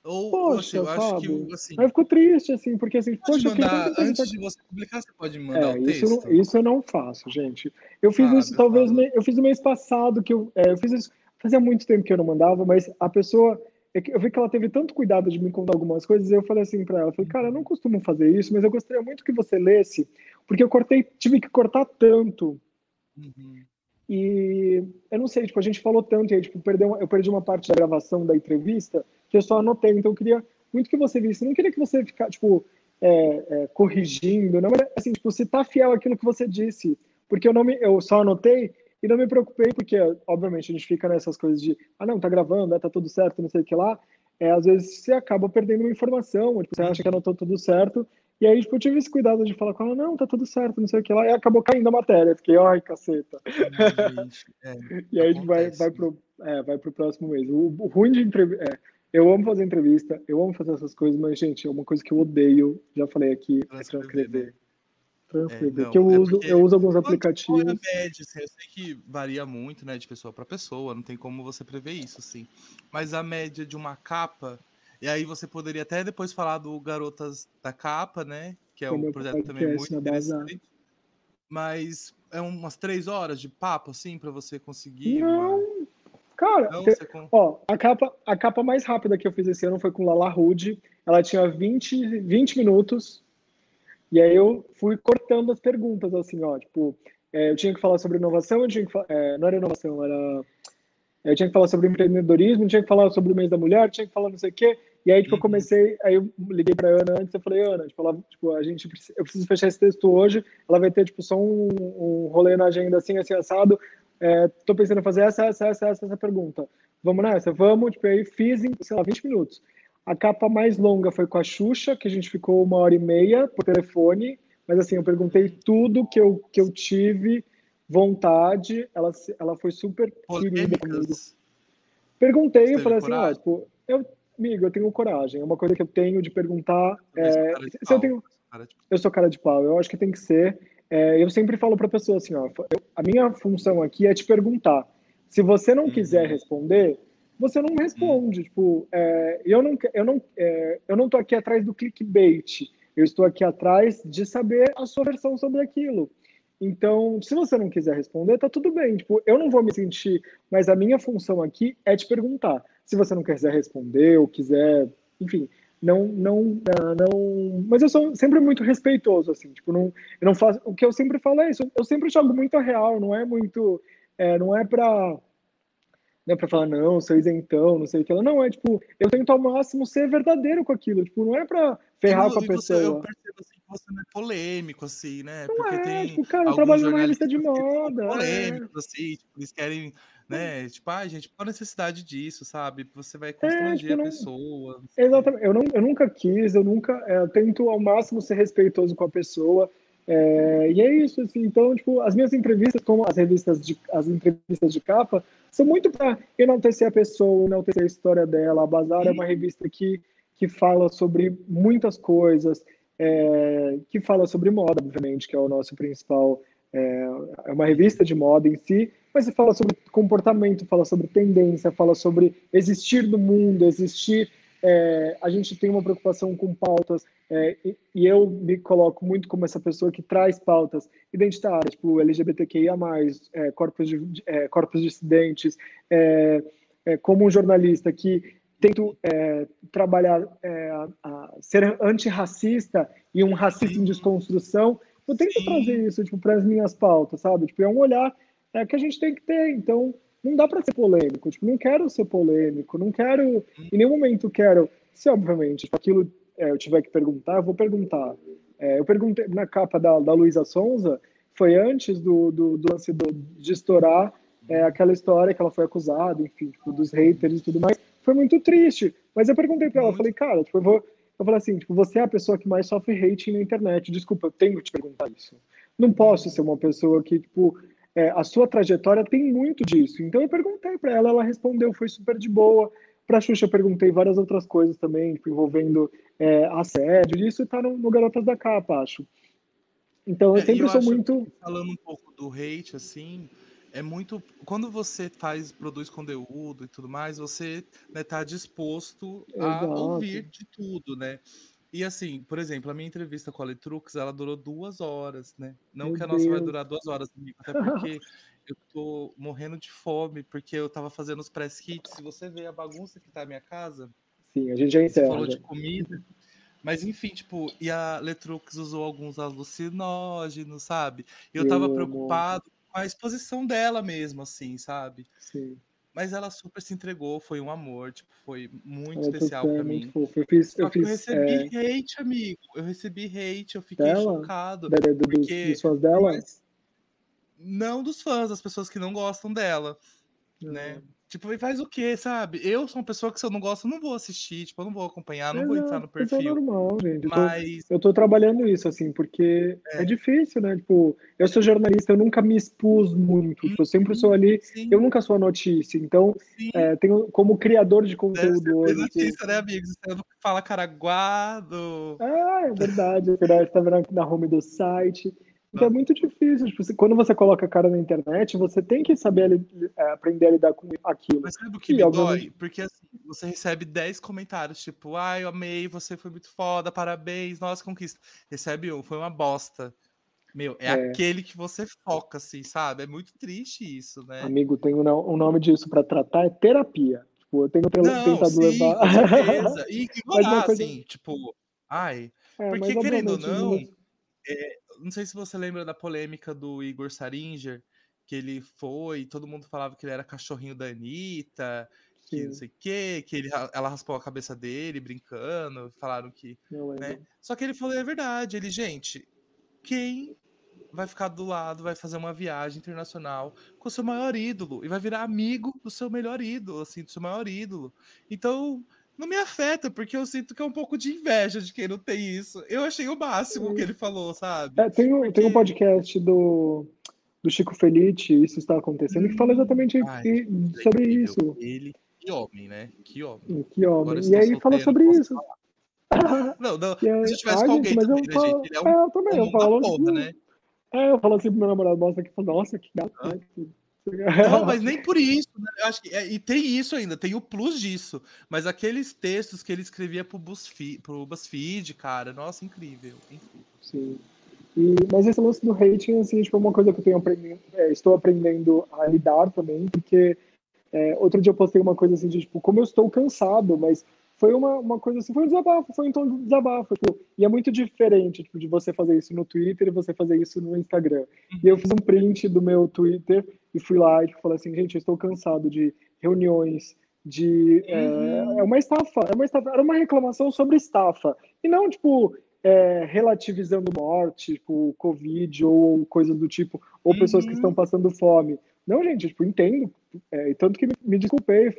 Ou, poxa, assim, eu sabe? acho que assim. Aí eu fico triste, assim, porque assim, poxa, mandar, antes de você publicar, você pode mandar é, o texto. Isso, isso eu não faço, gente. Eu fiz ah, isso talvez, eu fiz no mês passado, que eu, é, eu fiz isso, fazia muito tempo que eu não mandava, mas a pessoa é eu vi que ela teve tanto cuidado de me contar algumas coisas, e eu falei assim para ela, falei, cara, eu não costumo fazer isso, mas eu gostaria muito que você lesse, porque eu cortei, tive que cortar tanto. Uhum. E eu não sei, tipo, a gente falou tanto, e aí, tipo, perdeu, eu perdi uma parte da gravação da entrevista que eu só anotei, então eu queria muito que você visse, eu não queria que você ficasse, tipo, é, é, corrigindo, não, mas assim, tipo, se tá fiel àquilo que você disse, porque eu não me, eu só anotei e não me preocupei, porque, obviamente, a gente fica nessas coisas de, ah, não, tá gravando, né, tá tudo certo, não sei o que lá. É, às vezes você acaba perdendo uma informação, tipo, você acha que anotou tudo certo. E aí, tipo, eu tive esse cuidado de falar com ela, não, tá tudo certo, não sei o que lá. E acabou caindo a matéria. Fiquei, ai, caceta. É, e aí a gente vai, vai, pro, é, vai pro próximo mês. O, o ruim de entrevista. É, eu amo fazer entrevista, eu amo fazer essas coisas, mas, gente, é uma coisa que eu odeio, já falei aqui, é transcrever. É, que eu, é uso, eu uso alguns aplicativos. Média, assim, eu sei que varia muito, né, de pessoa para pessoa, não tem como você prever isso, sim. Mas a média de uma capa, e aí você poderia até depois falar do Garotas da Capa, né, que é um projeto também muito interessante. Mas é umas três horas de papo, assim, para você conseguir. Não, uma... cara, não, você... ó, a capa, a capa mais rápida que eu fiz esse ano foi com Lala Rude. Ela tinha 20, 20 minutos e aí eu fui cortando as perguntas, assim, ó, tipo, é, eu tinha que falar sobre inovação, eu tinha que é, não era inovação, era eu tinha que falar sobre empreendedorismo, tinha que falar sobre o mês da mulher, tinha que falar não sei o quê. E aí, tipo, eu uhum. comecei, aí eu liguei pra Ana antes, eu falei, Ana, tipo, ela, tipo, a gente, eu preciso fechar esse texto hoje, ela vai ter, tipo, só um, um rolê na agenda, assim, assim, assado, é, tô pensando em fazer essa, essa, essa, essa, essa pergunta. Vamos nessa? Vamos, tipo, aí fiz em, sei lá, 20 minutos. A capa mais longa foi com a Xuxa, que a gente ficou uma hora e meia por telefone. Mas assim, eu perguntei tudo que eu, que eu tive vontade. Ela, ela foi super querida comigo. Perguntei, eu falei assim, ah, tipo, eu, amigo, eu tenho coragem. É uma coisa que eu tenho de perguntar. É, se eu tenho. Eu sou cara de pau, eu acho que tem que ser. É, eu sempre falo para a pessoa assim, ó, eu, a minha função aqui é te perguntar. Se você não uhum. quiser responder, você não responde. Hum. Tipo, é, eu não, eu não, é, eu não estou aqui atrás do clickbait. Eu estou aqui atrás de saber a sua versão sobre aquilo. Então, se você não quiser responder, tá tudo bem. Tipo, eu não vou me sentir, mas a minha função aqui é te perguntar. Se você não quiser responder ou quiser, enfim, não, não, não. Mas eu sou sempre muito respeitoso, assim. Tipo, não, eu não faço. O que eu sempre falo é isso. Eu sempre jogo muito real. Não é muito, é, não é para né, para falar, não, sou isentão, não sei o que. Ela, não, é tipo, eu tento ao máximo ser verdadeiro com aquilo, tipo, não é para ferrar com a pessoa. eu percebo assim que você não é polêmico, assim, né? Não Porque é, tem. Tipo, cara, eu trabalho numa revista de moda. Polêmicos, é. assim, tipo, eles querem, né? Tipo, ah, gente, qual a necessidade disso, sabe? Você vai constranger é, tipo, a não... pessoa. Exatamente. Eu, não, eu nunca quis, eu nunca. É, eu tento ao máximo ser respeitoso com a pessoa. É, e é isso, assim, então, tipo, as minhas entrevistas, como as revistas de, as entrevistas de capa, são muito para enaltecer a pessoa, enaltecer a história dela. A Bazar é uma revista que, que fala sobre muitas coisas, é, que fala sobre moda, obviamente, que é o nosso principal. É, é uma revista de moda em si, mas fala sobre comportamento, fala sobre tendência, fala sobre existir no mundo, existir é, a gente tem uma preocupação com pautas, é, e, e, eu me coloco muito como essa pessoa que traz pautas identitárias, tipo LGBTQIA+, é, corpos, de, é, corpos dissidentes, é, é, como um jornalista que tento é, trabalhar, é, a, ser antirracista e um racista em desconstrução, eu tento trazer isso tipo, para as minhas pautas, sabe? Tipo, é um olhar que a gente tem que ter. Então, não dá para ser polêmico. Tipo, não quero ser polêmico, não quero, em nenhum momento quero. Se, obviamente, aquilo é, eu tiver que perguntar, eu vou perguntar. É, eu perguntei na capa da, da Luísa Sonza, foi antes do, do, do lance do, de estourar é, aquela história que ela foi acusada, enfim, tipo, dos haters e tudo mais. Foi muito triste. Mas eu perguntei para ela, falei, cara, tipo, eu vou. Eu falei assim, tipo, você é a pessoa que mais sofre hate na internet. Desculpa, eu tenho que te perguntar isso. Não posso ser uma pessoa que, tipo, é, a sua trajetória tem muito disso. Então eu perguntei para ela, ela respondeu, foi super de boa. Para Xuxa eu perguntei várias outras coisas também, tipo, envolvendo é, assédio, isso está no, no Garotas da Capa, acho. Então eu é, sempre eu sou muito. Falando um pouco do hate, assim, é muito. Quando você faz, produz conteúdo e tudo mais, você está né, disposto a Exato. ouvir de tudo, né? E assim, por exemplo, a minha entrevista com a Letrux, ela durou duas horas, né? Não Meu que a nossa Deus. vai durar duas horas, até porque eu tô morrendo de fome, porque eu tava fazendo os press kits. Se você vê a bagunça que tá a minha casa. Sim, a gente já encerra. Você falou de comida. Mas enfim, tipo, e a Letrux usou alguns alucinógenos, sabe? E eu tava preocupado com a exposição dela mesmo, assim, sabe? Sim. Mas ela super se entregou, foi um amor, tipo, foi muito é, especial para mim. Eu, fiz, eu, fiz, eu recebi é... hate, amigo. Eu recebi hate, eu fiquei dela? chocado. Da, da, porque... dos, dos fãs dela? Mas... Não dos fãs, das pessoas que não gostam dela, uhum. né? Tipo, faz o quê, sabe? Eu sou uma pessoa que se eu não gosto, eu não vou assistir, tipo, eu não vou acompanhar, não vou entrar no perfil. Isso é normal, gente. Mas... Eu tô, trabalhando isso, assim, porque é. é. difícil, né? Tipo, eu sou jornalista, eu nunca me expus muito. Tipo, eu sempre sou ali, Sim. eu nunca sou a notícia. Então, é, tenho como criador de conteúdo hoje. notícia, né, amigos? Você não fala caraguado. Ah, é verdade, é verdade. Você tá vendo na home do site. Então é muito difícil. Tipo, quando você coloca a cara na internet, você tem que saber é, aprender a lidar com aquilo. Mas sabe o que e, me obviamente... dói? Porque assim, você recebe 10 comentários, tipo, ai, eu amei, você foi muito foda, parabéns, nossa conquista. Recebe um, foi uma bosta. Meu, é, é, aquele que você foca, assim, sabe? É muito triste isso, né? Amigo, tem um, um nome disso para tratar, é terapia. Tipo, eu tenho Não, tentado sim, levar. Com certeza. E igualar, coisa... assim, tipo, ai. É, porque querendo ou não. É, não sei se você lembra da polêmica do Igor Saringer, que ele foi, todo mundo falava que ele era cachorrinho da Anitta, que Sim. não sei o quê, que ele, ela raspou a cabeça dele brincando, falaram que. Né? Só que ele falou é verdade, ele, gente, quem vai ficar do lado, vai fazer uma viagem internacional com o seu maior ídolo e vai virar amigo do seu melhor ídolo, assim, do seu maior ídolo. Então, não me afeta, porque eu sinto que é um pouco de inveja de quem não tem isso. Eu achei o máximo que ele falou, sabe? É, tem, um, porque... tem um podcast do, do Chico Felice, Isso Está Acontecendo, hum, que fala exatamente ai, sobre isso. Ele, que homem, né? Que homem. Que homem. E aí fala sobre isso. Não, não. Aí, se eu tivesse com alguém também, né, falo, gente? Ele é um, é, eu também, eu falo porra, assim, né? É, eu falo assim pro meu namorado, nossa, que, nossa, que gato, né? Não, mas nem por isso. Né? Eu acho que, é, e tem isso ainda, tem o plus disso. Mas aqueles textos que ele escrevia pro BuzzFeed, pro BuzzFeed cara, nossa, incrível. incrível. Sim. E, mas esse lance do rating, assim, tipo, é uma coisa que eu tenho aprendendo, é, estou aprendendo a lidar também, porque é, outro dia eu postei uma coisa assim de, tipo, como eu estou cansado, mas foi uma, uma coisa assim, foi um desabafo, foi um tom de desabafo. Tipo, e é muito diferente tipo, de você fazer isso no Twitter e você fazer isso no Instagram. E eu fiz um print do meu Twitter e fui lá e tipo, falei assim, gente, eu estou cansado de reuniões, de. É, uhum. É, uma estafa, é uma estafa, era uma reclamação sobre estafa. E não, tipo, é, relativizando morte, tipo, Covid ou coisas do tipo, ou uhum. pessoas que estão uhum. passando fome. Não, gente, tipo, entendo. É, tanto que me, me desculpei,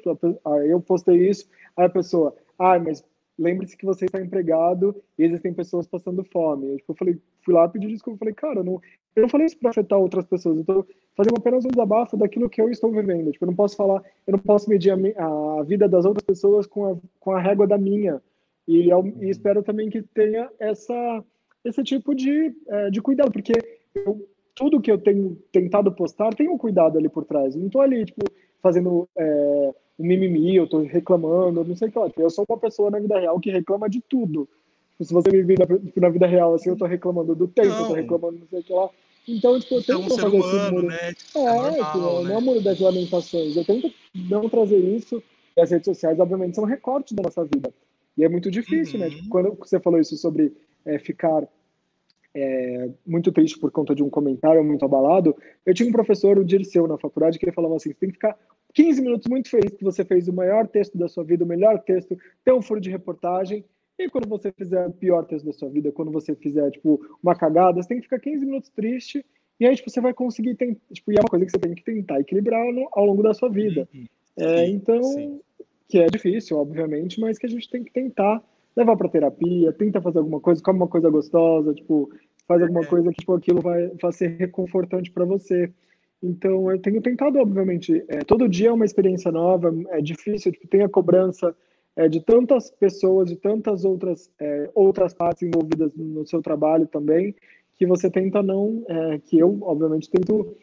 aí eu postei isso, aí a pessoa, ah, mas lembre-se que você está empregado e existem pessoas passando fome. Eu, tipo, falei, fui lá pedir desculpa, falei, cara, eu não, eu não falei isso para afetar outras pessoas, eu estou fazendo apenas um desabafo daquilo que eu estou vivendo. Tipo, eu não posso falar, eu não posso medir a, a vida das outras pessoas com a, com a régua da minha. E, eu, e uhum. espero também que tenha essa, esse tipo de, é, de cuidado, porque eu, tudo que eu tenho tentado postar tem um cuidado ali por trás. Eu não estou ali, tipo, fazendo é, um mimimi, eu tô reclamando, não sei o que lá. Eu sou uma pessoa na vida real que reclama de tudo. Se você me vir na, na vida real, assim, eu tô reclamando do tempo, não. eu tô reclamando não sei o que lá. Então, tipo, eu tento é um fazer humano, esse muro. Né? É, é, normal, tipo, né? não é o muro das lamentações. Eu tento não trazer isso, E as redes sociais, obviamente, são recortes da nossa vida. E é muito difícil, né? Uhum. né? Tipo, quando você falou isso sobre é, ficar é, muito triste por conta de um comentário muito abalado, eu tinha um professor, o Dirceu, na faculdade, que ele falava assim: você tem que ficar 15 minutos muito feliz que você fez o maior texto da sua vida, o melhor texto, tem um furo de reportagem. E quando você fizer o pior texto da sua vida, quando você fizer, tipo, uma cagada, você tem que ficar 15 minutos triste e aí, tipo, você vai conseguir, tem, tipo, e é uma coisa que você tem que tentar equilibrar no, ao longo da sua vida. Uhum. É, então, sim. que é difícil, obviamente, mas que a gente tem que tentar levar para terapia, tenta fazer alguma coisa, come uma coisa gostosa, tipo, faz alguma é. coisa que tipo, aquilo vai, vai ser reconfortante para você. Então, eu tenho tentado, obviamente, é, todo dia é uma experiência nova, é difícil, tipo, tem a cobrança é, de tantas pessoas, de tantas outras, é, outras partes envolvidas no seu trabalho também, que você tenta não, é, que eu, obviamente, tento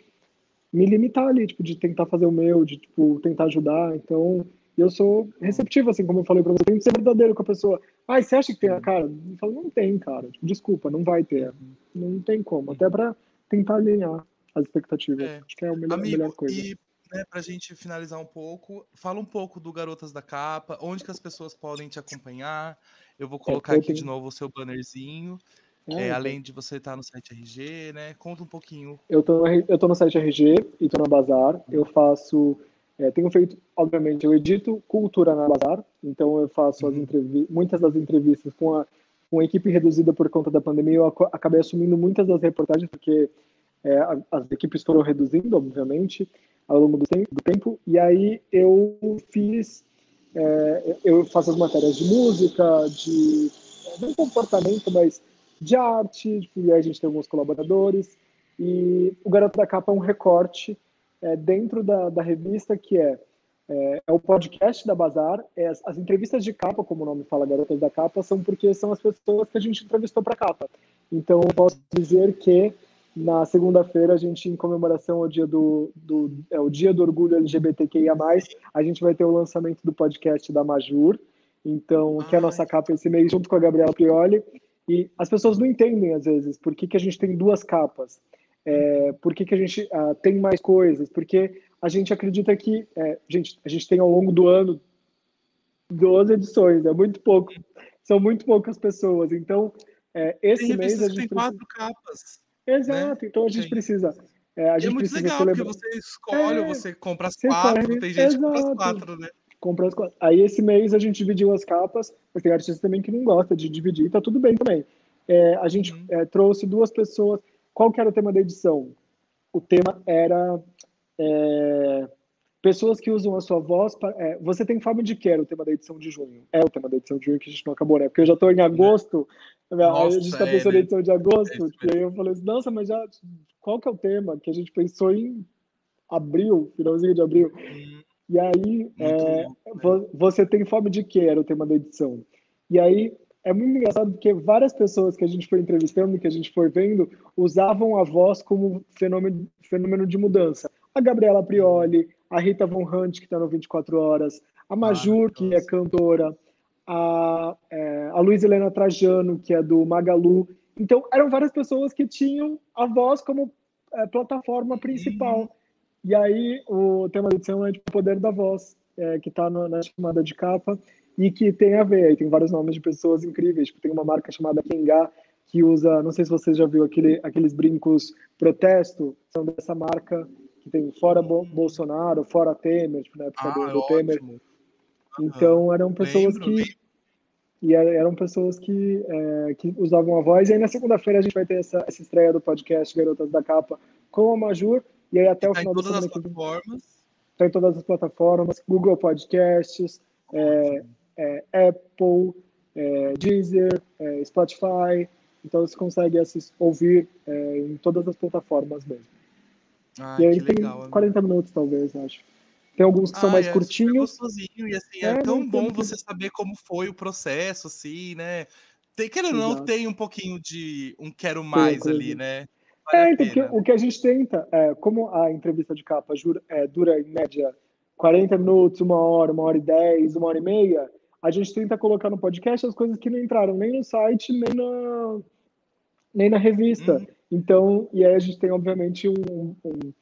me limitar ali, tipo, de tentar fazer o meu, de, tipo, tentar ajudar, então, eu sou receptivo, assim, como eu falei para você, tem que ser verdadeiro com a pessoa. Ah, você acha que tem a cara? Eu falo, não tem, cara, tipo, desculpa, não vai ter, não tem como, até para tentar alinhar as expectativas, é. acho que é a melhor, Amigo, a melhor coisa. E né, para a gente finalizar um pouco, fala um pouco do Garotas da Capa, onde que as pessoas podem te acompanhar. Eu vou é, colocar é, aqui tenho... de novo o seu bannerzinho. É, é, além de você estar tá no site RG, né? Conta um pouquinho. Eu tô, eu tô no site RG e tô na Bazar. Eu faço, é, tenho feito, obviamente, eu edito cultura na Bazar. Então eu faço uhum. muitas das entrevistas com a, com a equipe reduzida por conta da pandemia. Eu acabei assumindo muitas das reportagens porque é, as equipes foram reduzindo, obviamente ao longo do tempo, e aí eu fiz, é, eu faço as matérias de música, de não comportamento, mas de arte, tipo, e aí a gente tem alguns colaboradores, e o Garoto da Capa é um recorte é, dentro da, da revista que é, é, é, o podcast da Bazar, é as, as, entrevistas de capa, como o nome fala, Garotas da Capa, são porque são as pessoas que a gente entrevistou para capa. Então, eu posso dizer que na segunda-feira, a gente, em comemoração ao dia do, do, é, o dia do orgulho LGBTQIA+, a gente vai ter o lançamento do podcast da Majur, então, que é a nossa capa esse mês, junto com a Gabriela Prioli. E as pessoas não entendem, às vezes, por que, que a gente tem duas capas, é, por que, que a gente uh, tem mais coisas, porque a gente acredita que, é, gente, a gente tem ao longo do ano 12 edições, é muito pouco, são muito poucas pessoas, então, é, esse tem mês a gente tem quatro capas. Exato, né? então a gente Sim. precisa. É, a gente é muito precisa legal, celebrar... porque você escolhe, é, você compra as quatro, escolhe, tem gente que compra as quatro, né? Compra as quatro. Aí esse mês a gente dividiu as capas, mas tem artista também que não gosta de dividir, tá tudo bem também. É, a gente uhum. É, trouxe duas pessoas. Qual que era o tema da edição? O tema era é, pessoas que usam a sua voz. É, você tem fama de que era o tema da edição de junho? É o tema da edição de junho que a gente não acabou, né? Porque eu já estou em agosto, nossa, a gente está pensando é, em edição de agosto, é, e aí eu falei assim, nossa, mas já, qual que é o tema? Que a gente pensou em abril, finalzinho de abril. Hum, e aí, é, bom, né? você tem fome de quê? Era o tema da edição. E aí, é muito engraçado porque várias pessoas que a gente foi entrevistando, que a gente foi vendo, usavam a voz como fenômeno, fenômeno de mudança. A Gabriela Prioli, a Rita Von Hunt, que está no 24 Horas, a Majur, que é cantora, a, é, a Luiz Helena Trajano, que é do Magalu. Então, eram várias pessoas que tinham a voz como é, plataforma principal. E aí, o tema da edição é o poder da voz, é, que está na chamada de capa, e que tem a ver. Tem vários nomes de pessoas incríveis. Tipo, tem uma marca chamada Kengá, que usa, não sei se você já viu aquele, aqueles brincos protesto, são dessa marca que tem fora Bo Bolsonaro, fora Temer, tipo, na época ah, do, do Temer. Então eram pessoas lembro, que lembro. e eram pessoas que, é, que usavam a voz. E aí na segunda-feira a gente vai ter essa, essa estreia do podcast Garotas da Capa com a Majur. E aí até e o tá final da semana as plataformas. Está em todas as plataformas, Google Podcasts, é, é, Apple, é, Deezer, é, Spotify. Então você consegue assistir, ouvir é, em todas as plataformas mesmo. Ah, e aí tem legal, 40 minutos, talvez, acho. Tem alguns que são ah, mais é, curtinhos. Gostosinho, e assim, é, é tão bom você saber como foi o processo, assim, né? Tem, querendo ou não, tem um pouquinho de um quero mais ali, né? Vale é, então, que, o que a gente tenta, é, como a entrevista de capa jura, é, dura em média 40 minutos, uma hora, uma hora e dez, uma hora e meia, a gente tenta colocar no podcast as coisas que não entraram nem no site, nem na, nem na revista. Hum. Então, e aí a gente tem, obviamente, um, um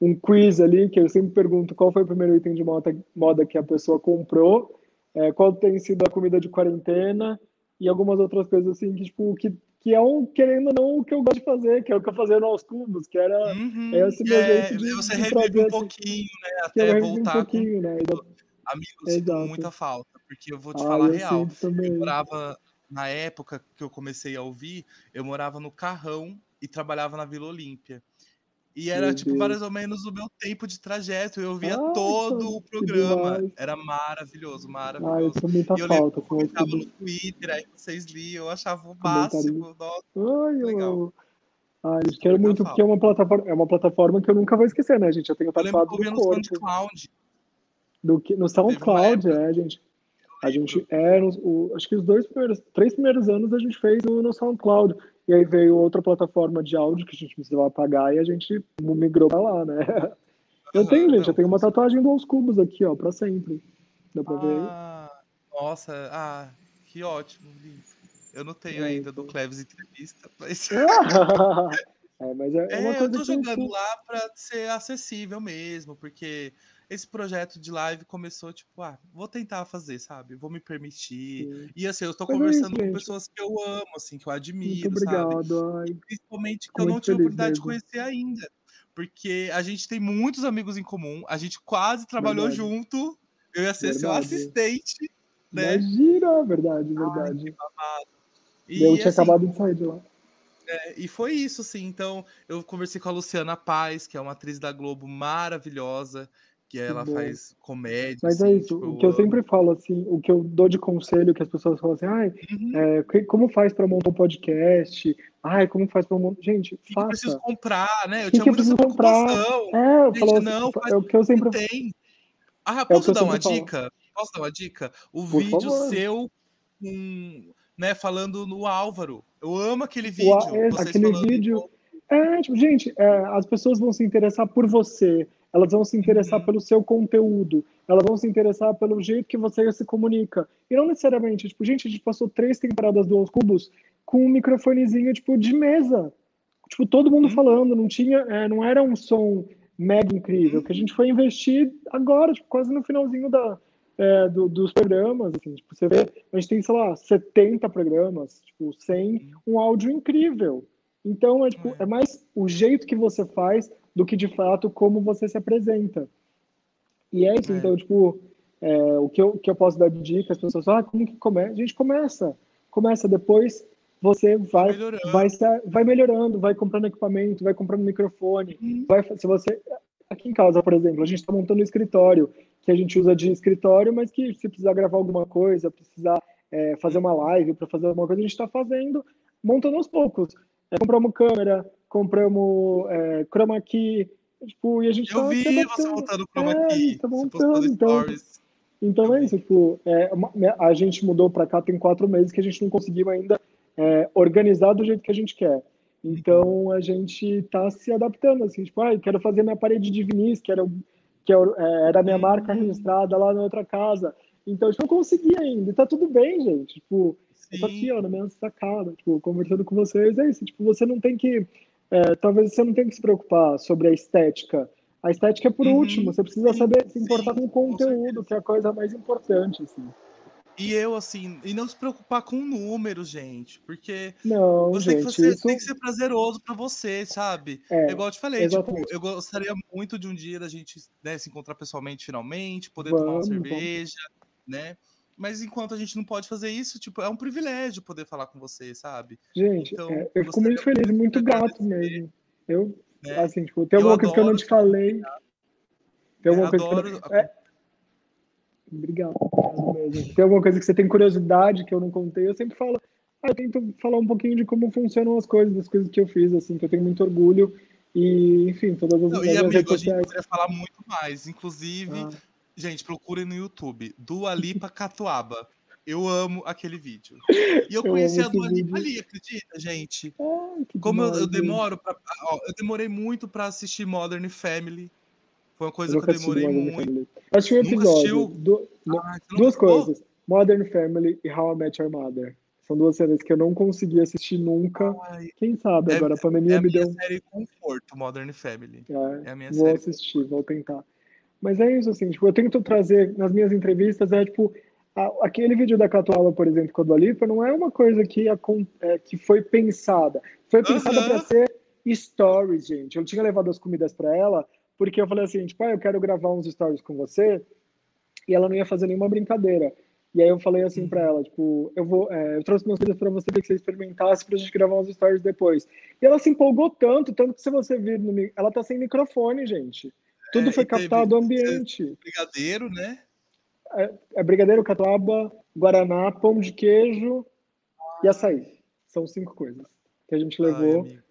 um quiz ali, que eu sempre pergunto qual foi o primeiro item de moda, moda que a pessoa comprou, é, qual tem sido a comida de quarentena e algumas outras coisas assim, que, tipo, que, que é um, querendo ou não, o que eu gosto de fazer, que é o que eu fazia Aos Cubos, que era Uhum, esse meu é, jeito de, você de revive um assim, pouquinho, né? Até um voltar com pouquinho, né? Exa- Amigo, eu sinto Exato. muita falta, porque eu vou te Ah, falar real. Eu morava, na época que eu comecei a ouvir, eu morava no Carrão e trabalhava na Vila Olímpia. E era, Meu tipo, Deus. mais ou menos o meu tempo de trajeto. Eu via Ah, todo o programa. Era maravilhoso, Ah, eu maravilhoso. muita E eu falta comentava no Twitter, aí vocês liam, eu achava o máximo. Nossa, Ai, legal. Ai, eu quero muito, porque é uma plataforma, é uma plataforma que eu nunca vou esquecer, né, gente? Eu tenho Eu lembro que tatuado eu no corpo. SoundCloud. Do que, no SoundCloud, é, gente. A gente, no- o- acho que os dois primeiros, três primeiros anos a gente fez no, no SoundCloud. E aí veio outra plataforma de áudio que a gente precisava pagar e a gente migrou pra lá, né? Eu tenho, Aham, gente, eu tenho uma tatuagem do Aos Cubos aqui, ó, pra sempre. Dá pra ver aí? Ah, nossa, ah, que ótimo. Eu não tenho É, ainda do. Cleves Entrevista, mas É, mas é, é é, eu tô jogando lá pra ser acessível mesmo, porque esse projeto de live começou tipo, ah, vou tentar fazer, sabe? Vou me permitir. sim. E assim, eu Mas é isso, conversando com pessoas que eu amo, assim, que eu Muito admiro, sabe? obrigado. Ai, E principalmente que fico eu não muito tive a oportunidade de mesmo. conhecer ainda. Porque a gente tem muitos amigos em comum, a gente quase trabalhou Verdade. junto. Eu ia ser seu Verdade. assistente, né? Imagina, verdade, Ai, verdade. que babado. Eu E tinha assim, acabado de sair de lá. é, e foi isso, assim. Então, eu conversei com a Luciana Paz, que é uma atriz da Globo maravilhosa, que ela bom. faz comédia, Mas é assim, isso, tipo, o que eu sempre falo, assim, o que eu dou de conselho, que as pessoas falam assim, ai, Uhum. é, como faz para montar um podcast? Ai, como faz para montar... Gente, O que, que eu preciso faça. comprar, né? Eu O que, tinha que muita comprar? É, eu Gente, falo assim, não, é o que eu o sempre, tem. Ah, é o posso eu dar uma falo. dica? Posso dar uma dica? O Por vídeo favor. seu com, né, falando no Álvaro. Eu amo aquele O, vídeo. é, Vocês aquele vídeo, é, tipo, gente, é, as pessoas vão se interessar por você, elas vão se interessar Uhum. pelo seu conteúdo, elas vão se interessar pelo jeito que você se comunica. E não necessariamente, tipo, gente, a gente passou três temporadas do Aos Cubos com um microfonezinho, tipo, de mesa. Tipo, todo mundo Uhum. falando, não tinha, é, não era um som mega incrível, que a gente foi investir agora, tipo, quase no finalzinho da, é, do- dos programas, assim, tipo, você vê, a gente tem, sei lá, 70 programas, tipo, sem um áudio incrível. Então, é, tipo, É. é mais o jeito que você faz do que, de fato, como você se apresenta. E é isso, É. então, tipo, é, o que eu, que eu posso dar de dica, as pessoas falam, ah, como que começa? A gente começa, começa, depois você Vai vai, melhorando. vai, vai melhorando, vai comprando equipamento, vai comprando microfone, Uhum. vai, se você, aqui em casa, por exemplo, a gente está montando um escritório, que a gente usa de escritório, mas que se precisar gravar alguma coisa, precisar é, fazer uma live para fazer alguma coisa, a gente está fazendo, montando aos poucos. É, compramos câmera, compramos é, chroma key, tipo, e a gente Eu se vi você adaptando. montando o É, chroma a key. gente tá Você montando, então, então é isso, tipo, é, uma- a gente mudou para cá tem quatro meses que a gente não conseguiu ainda é, organizar do jeito que a gente quer. Então a gente tá se adaptando, assim, tipo, ah, quero fazer minha parede de vinis, que era, o- que era, é, era a minha marca Hum. registrada lá na outra casa. Então, tipo, eu não consegui ainda, e tá tudo bem, gente. Tipo, eu tô aqui, Sim. ó, na minha sacada, tipo, conversando com vocês, é isso, tipo, você não tem que, é, talvez você não tenha que se preocupar sobre a estética. A estética é por Uhum. último, você precisa saber se importar sim, com o com conteúdo, certeza. que é a coisa mais importante, assim. E eu, assim, e não se preocupar com números, gente, porque Não, você tem que, gente, fazer, isso tem que ser prazeroso pra você, sabe? é, É igual eu te falei, tipo, eu gostaria muito de um dia da gente né, se encontrar pessoalmente, finalmente, poder tomar uma Vamos, vamos. cerveja, né? Mas enquanto a gente não pode fazer isso, tipo, é um privilégio poder falar com você, sabe? Gente, Então, é, eu fico muito feliz, muito grato mesmo. Eu, né? assim, tipo, tem Eu alguma coisa que eu não te falei, tem alguma coisa que eu adoro. não... É, obrigado. Tem alguma coisa que você tem curiosidade que eu não contei, eu sempre falo, ah, eu tento falar um pouquinho de como funcionam as coisas, das coisas que eu fiz, assim, que eu tenho muito orgulho e, enfim, todas as, Não, e amigo, a gente poderia falar muito mais. Inclusive, Ah, gente, procurem no YouTube, Dua Lipa Catuaba. Eu amo aquele vídeo. E eu eu conheci a Dua Lipa ali, acredita, gente? Ai, que Como eu, eu demoro pra. ó, eu demorei muito pra assistir Modern Family. Foi uma Eu coisa que eu nunca assisti demorei muito. Eu assisti um episódio, no- Ah, duas coisas, Modern Family e How I Met Your Mother. São duas séries que eu não consegui assistir nunca. Ai, Quem sabe é, agora a é pandemia a me minha deu. série conforto, Modern Family. É, É a minha vou série. assistir, vou tentar. Mas é isso, assim, tipo, eu tento trazer nas minhas entrevistas, é tipo, a- aquele vídeo da Catuaba, por exemplo, com a Dua Lipa, não é uma coisa que, acon- é, que foi pensada. Foi pensada Aham. para ser stories, gente. Eu tinha levado as comidas para ela, porque eu falei assim, tipo, ah, eu quero gravar uns stories com você, e ela não ia fazer nenhuma brincadeira. E aí eu falei assim para ela, tipo, eu vou, é, eu trouxe umas coisas para você que você experimentasse pra gente gravar uns stories depois. E ela se empolgou tanto, tanto que se você vir no, ela tá sem microfone, gente. Tudo É, foi captado do ambiente. Brigadeiro, né? É brigadeiro, catuaba, guaraná, pão de queijo e açaí. São cinco coisas que a gente Ai, levou. amigo.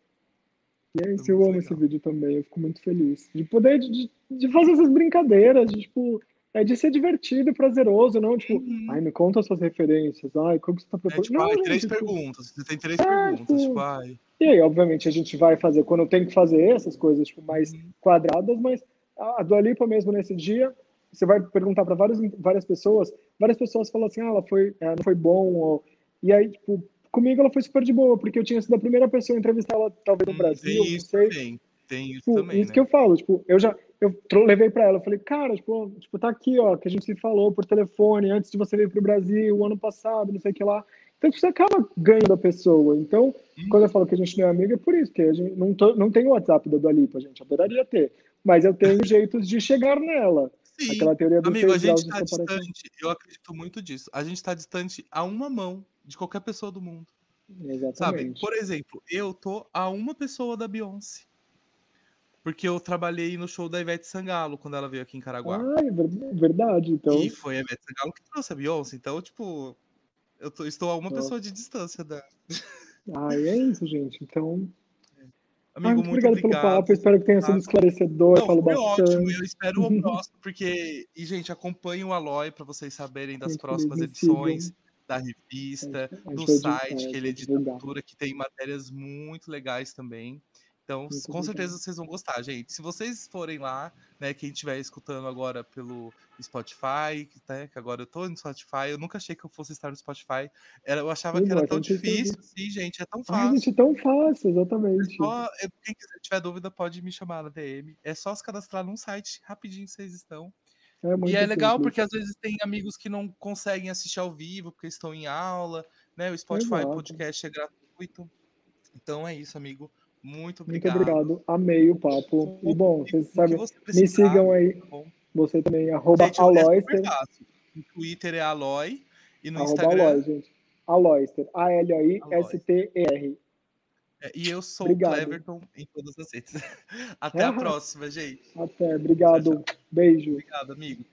e é isso, eu amo esse legal. vídeo também. Eu fico muito feliz de poder de, de fazer essas brincadeiras, de, tipo, é de ser divertido e prazeroso, não tipo, Uhum. ai, me conta as suas referências, ai, como você tá É preparando? tipo, não, ai, gente, três tipo, perguntas. Você tem três É, perguntas. tipo, Tipo, ai. E aí, obviamente, a gente vai fazer quando eu tenho que fazer essas coisas tipo, mais Uhum. quadradas, mas a Dua Lipa mesmo nesse dia, você vai perguntar para várias, várias pessoas, várias pessoas falam assim, ah, ela foi, ela não foi bom, ou... e aí, tipo, comigo ela foi super de boa, porque eu tinha sido a primeira pessoa a entrevistar ela, talvez no Hum, Brasil, tem não isso sei. também. Tem isso Tipo, também, isso né? que eu falo, tipo, eu já eu levei para ela, eu falei, cara, tipo, tipo, tá aqui, ó, que a gente se falou por telefone antes de você vir pro Brasil, o ano passado, não sei o que lá. Então você acaba ganhando a pessoa. Então, Hum. quando eu falo que a gente não é amigo, é por isso, que a gente não, tô- não tem o WhatsApp da Dua Lipa, gente, adoraria ter. Mas eu tenho jeitos de chegar nela. Sim. Aquela teoria dos Amigo, a gente tá separação. distante. Eu acredito muito disso. A gente tá distante a uma mão de qualquer pessoa do mundo. Sabe? Exatamente. Por exemplo, eu tô a uma pessoa da Beyoncé. Porque eu trabalhei no show da Ivete Sangalo quando ela veio aqui em Caraguá. Ah, é ver- verdade, então. E foi a Ivete Sangalo que trouxe a Beyoncé. Então, tipo, eu tô- estou a uma Nossa. pessoa de distância da. Ah, é isso, gente. Então, ah, Amigo, muito muito obrigado pelo obrigado. papo. Espero que tenha sido esclarecedor. Não, falo foi bastante. ótimo. Eu espero o próximo, porque. E, gente, acompanhem o Aloy para vocês saberem das Muito próximas edições da revista, gente do site, que ele é cultura, que tem matérias muito legais também. Então, Muito com certeza obrigado. vocês vão gostar, gente. Se vocês forem lá, né, quem estiver escutando agora pelo Spotify, né, que agora eu tô no Spotify, eu nunca achei que eu fosse estar no Spotify. Era, eu achava Sim, que era tão tem difícil, sim, gente, é tão fácil. gente, tão fácil, É exatamente. só, é, quem tiver dúvida pode me chamar na DM. É só se cadastrar num site, rapidinho vocês estão. É muito E é legal porque às vezes tem amigos que não conseguem assistir ao vivo porque estão em aula, né? O Spotify Exato. Podcast é gratuito. Então é isso, amigo. Muito Muito obrigado. obrigado, amei o papo. E bom, vocês O sabem, você me sigam aí, tá bom? você também, arroba Gente, Aloyster. No Twitter é Aloy e no arroba Instagram. Aloy, gente. Aloyster, A-L-O-I-S-T-E-R. é, e eu sou Obrigado. o Cleverton em todas as redes. Até a próxima, gente. Até, obrigado, Tchau, beijo. Obrigado, amigo.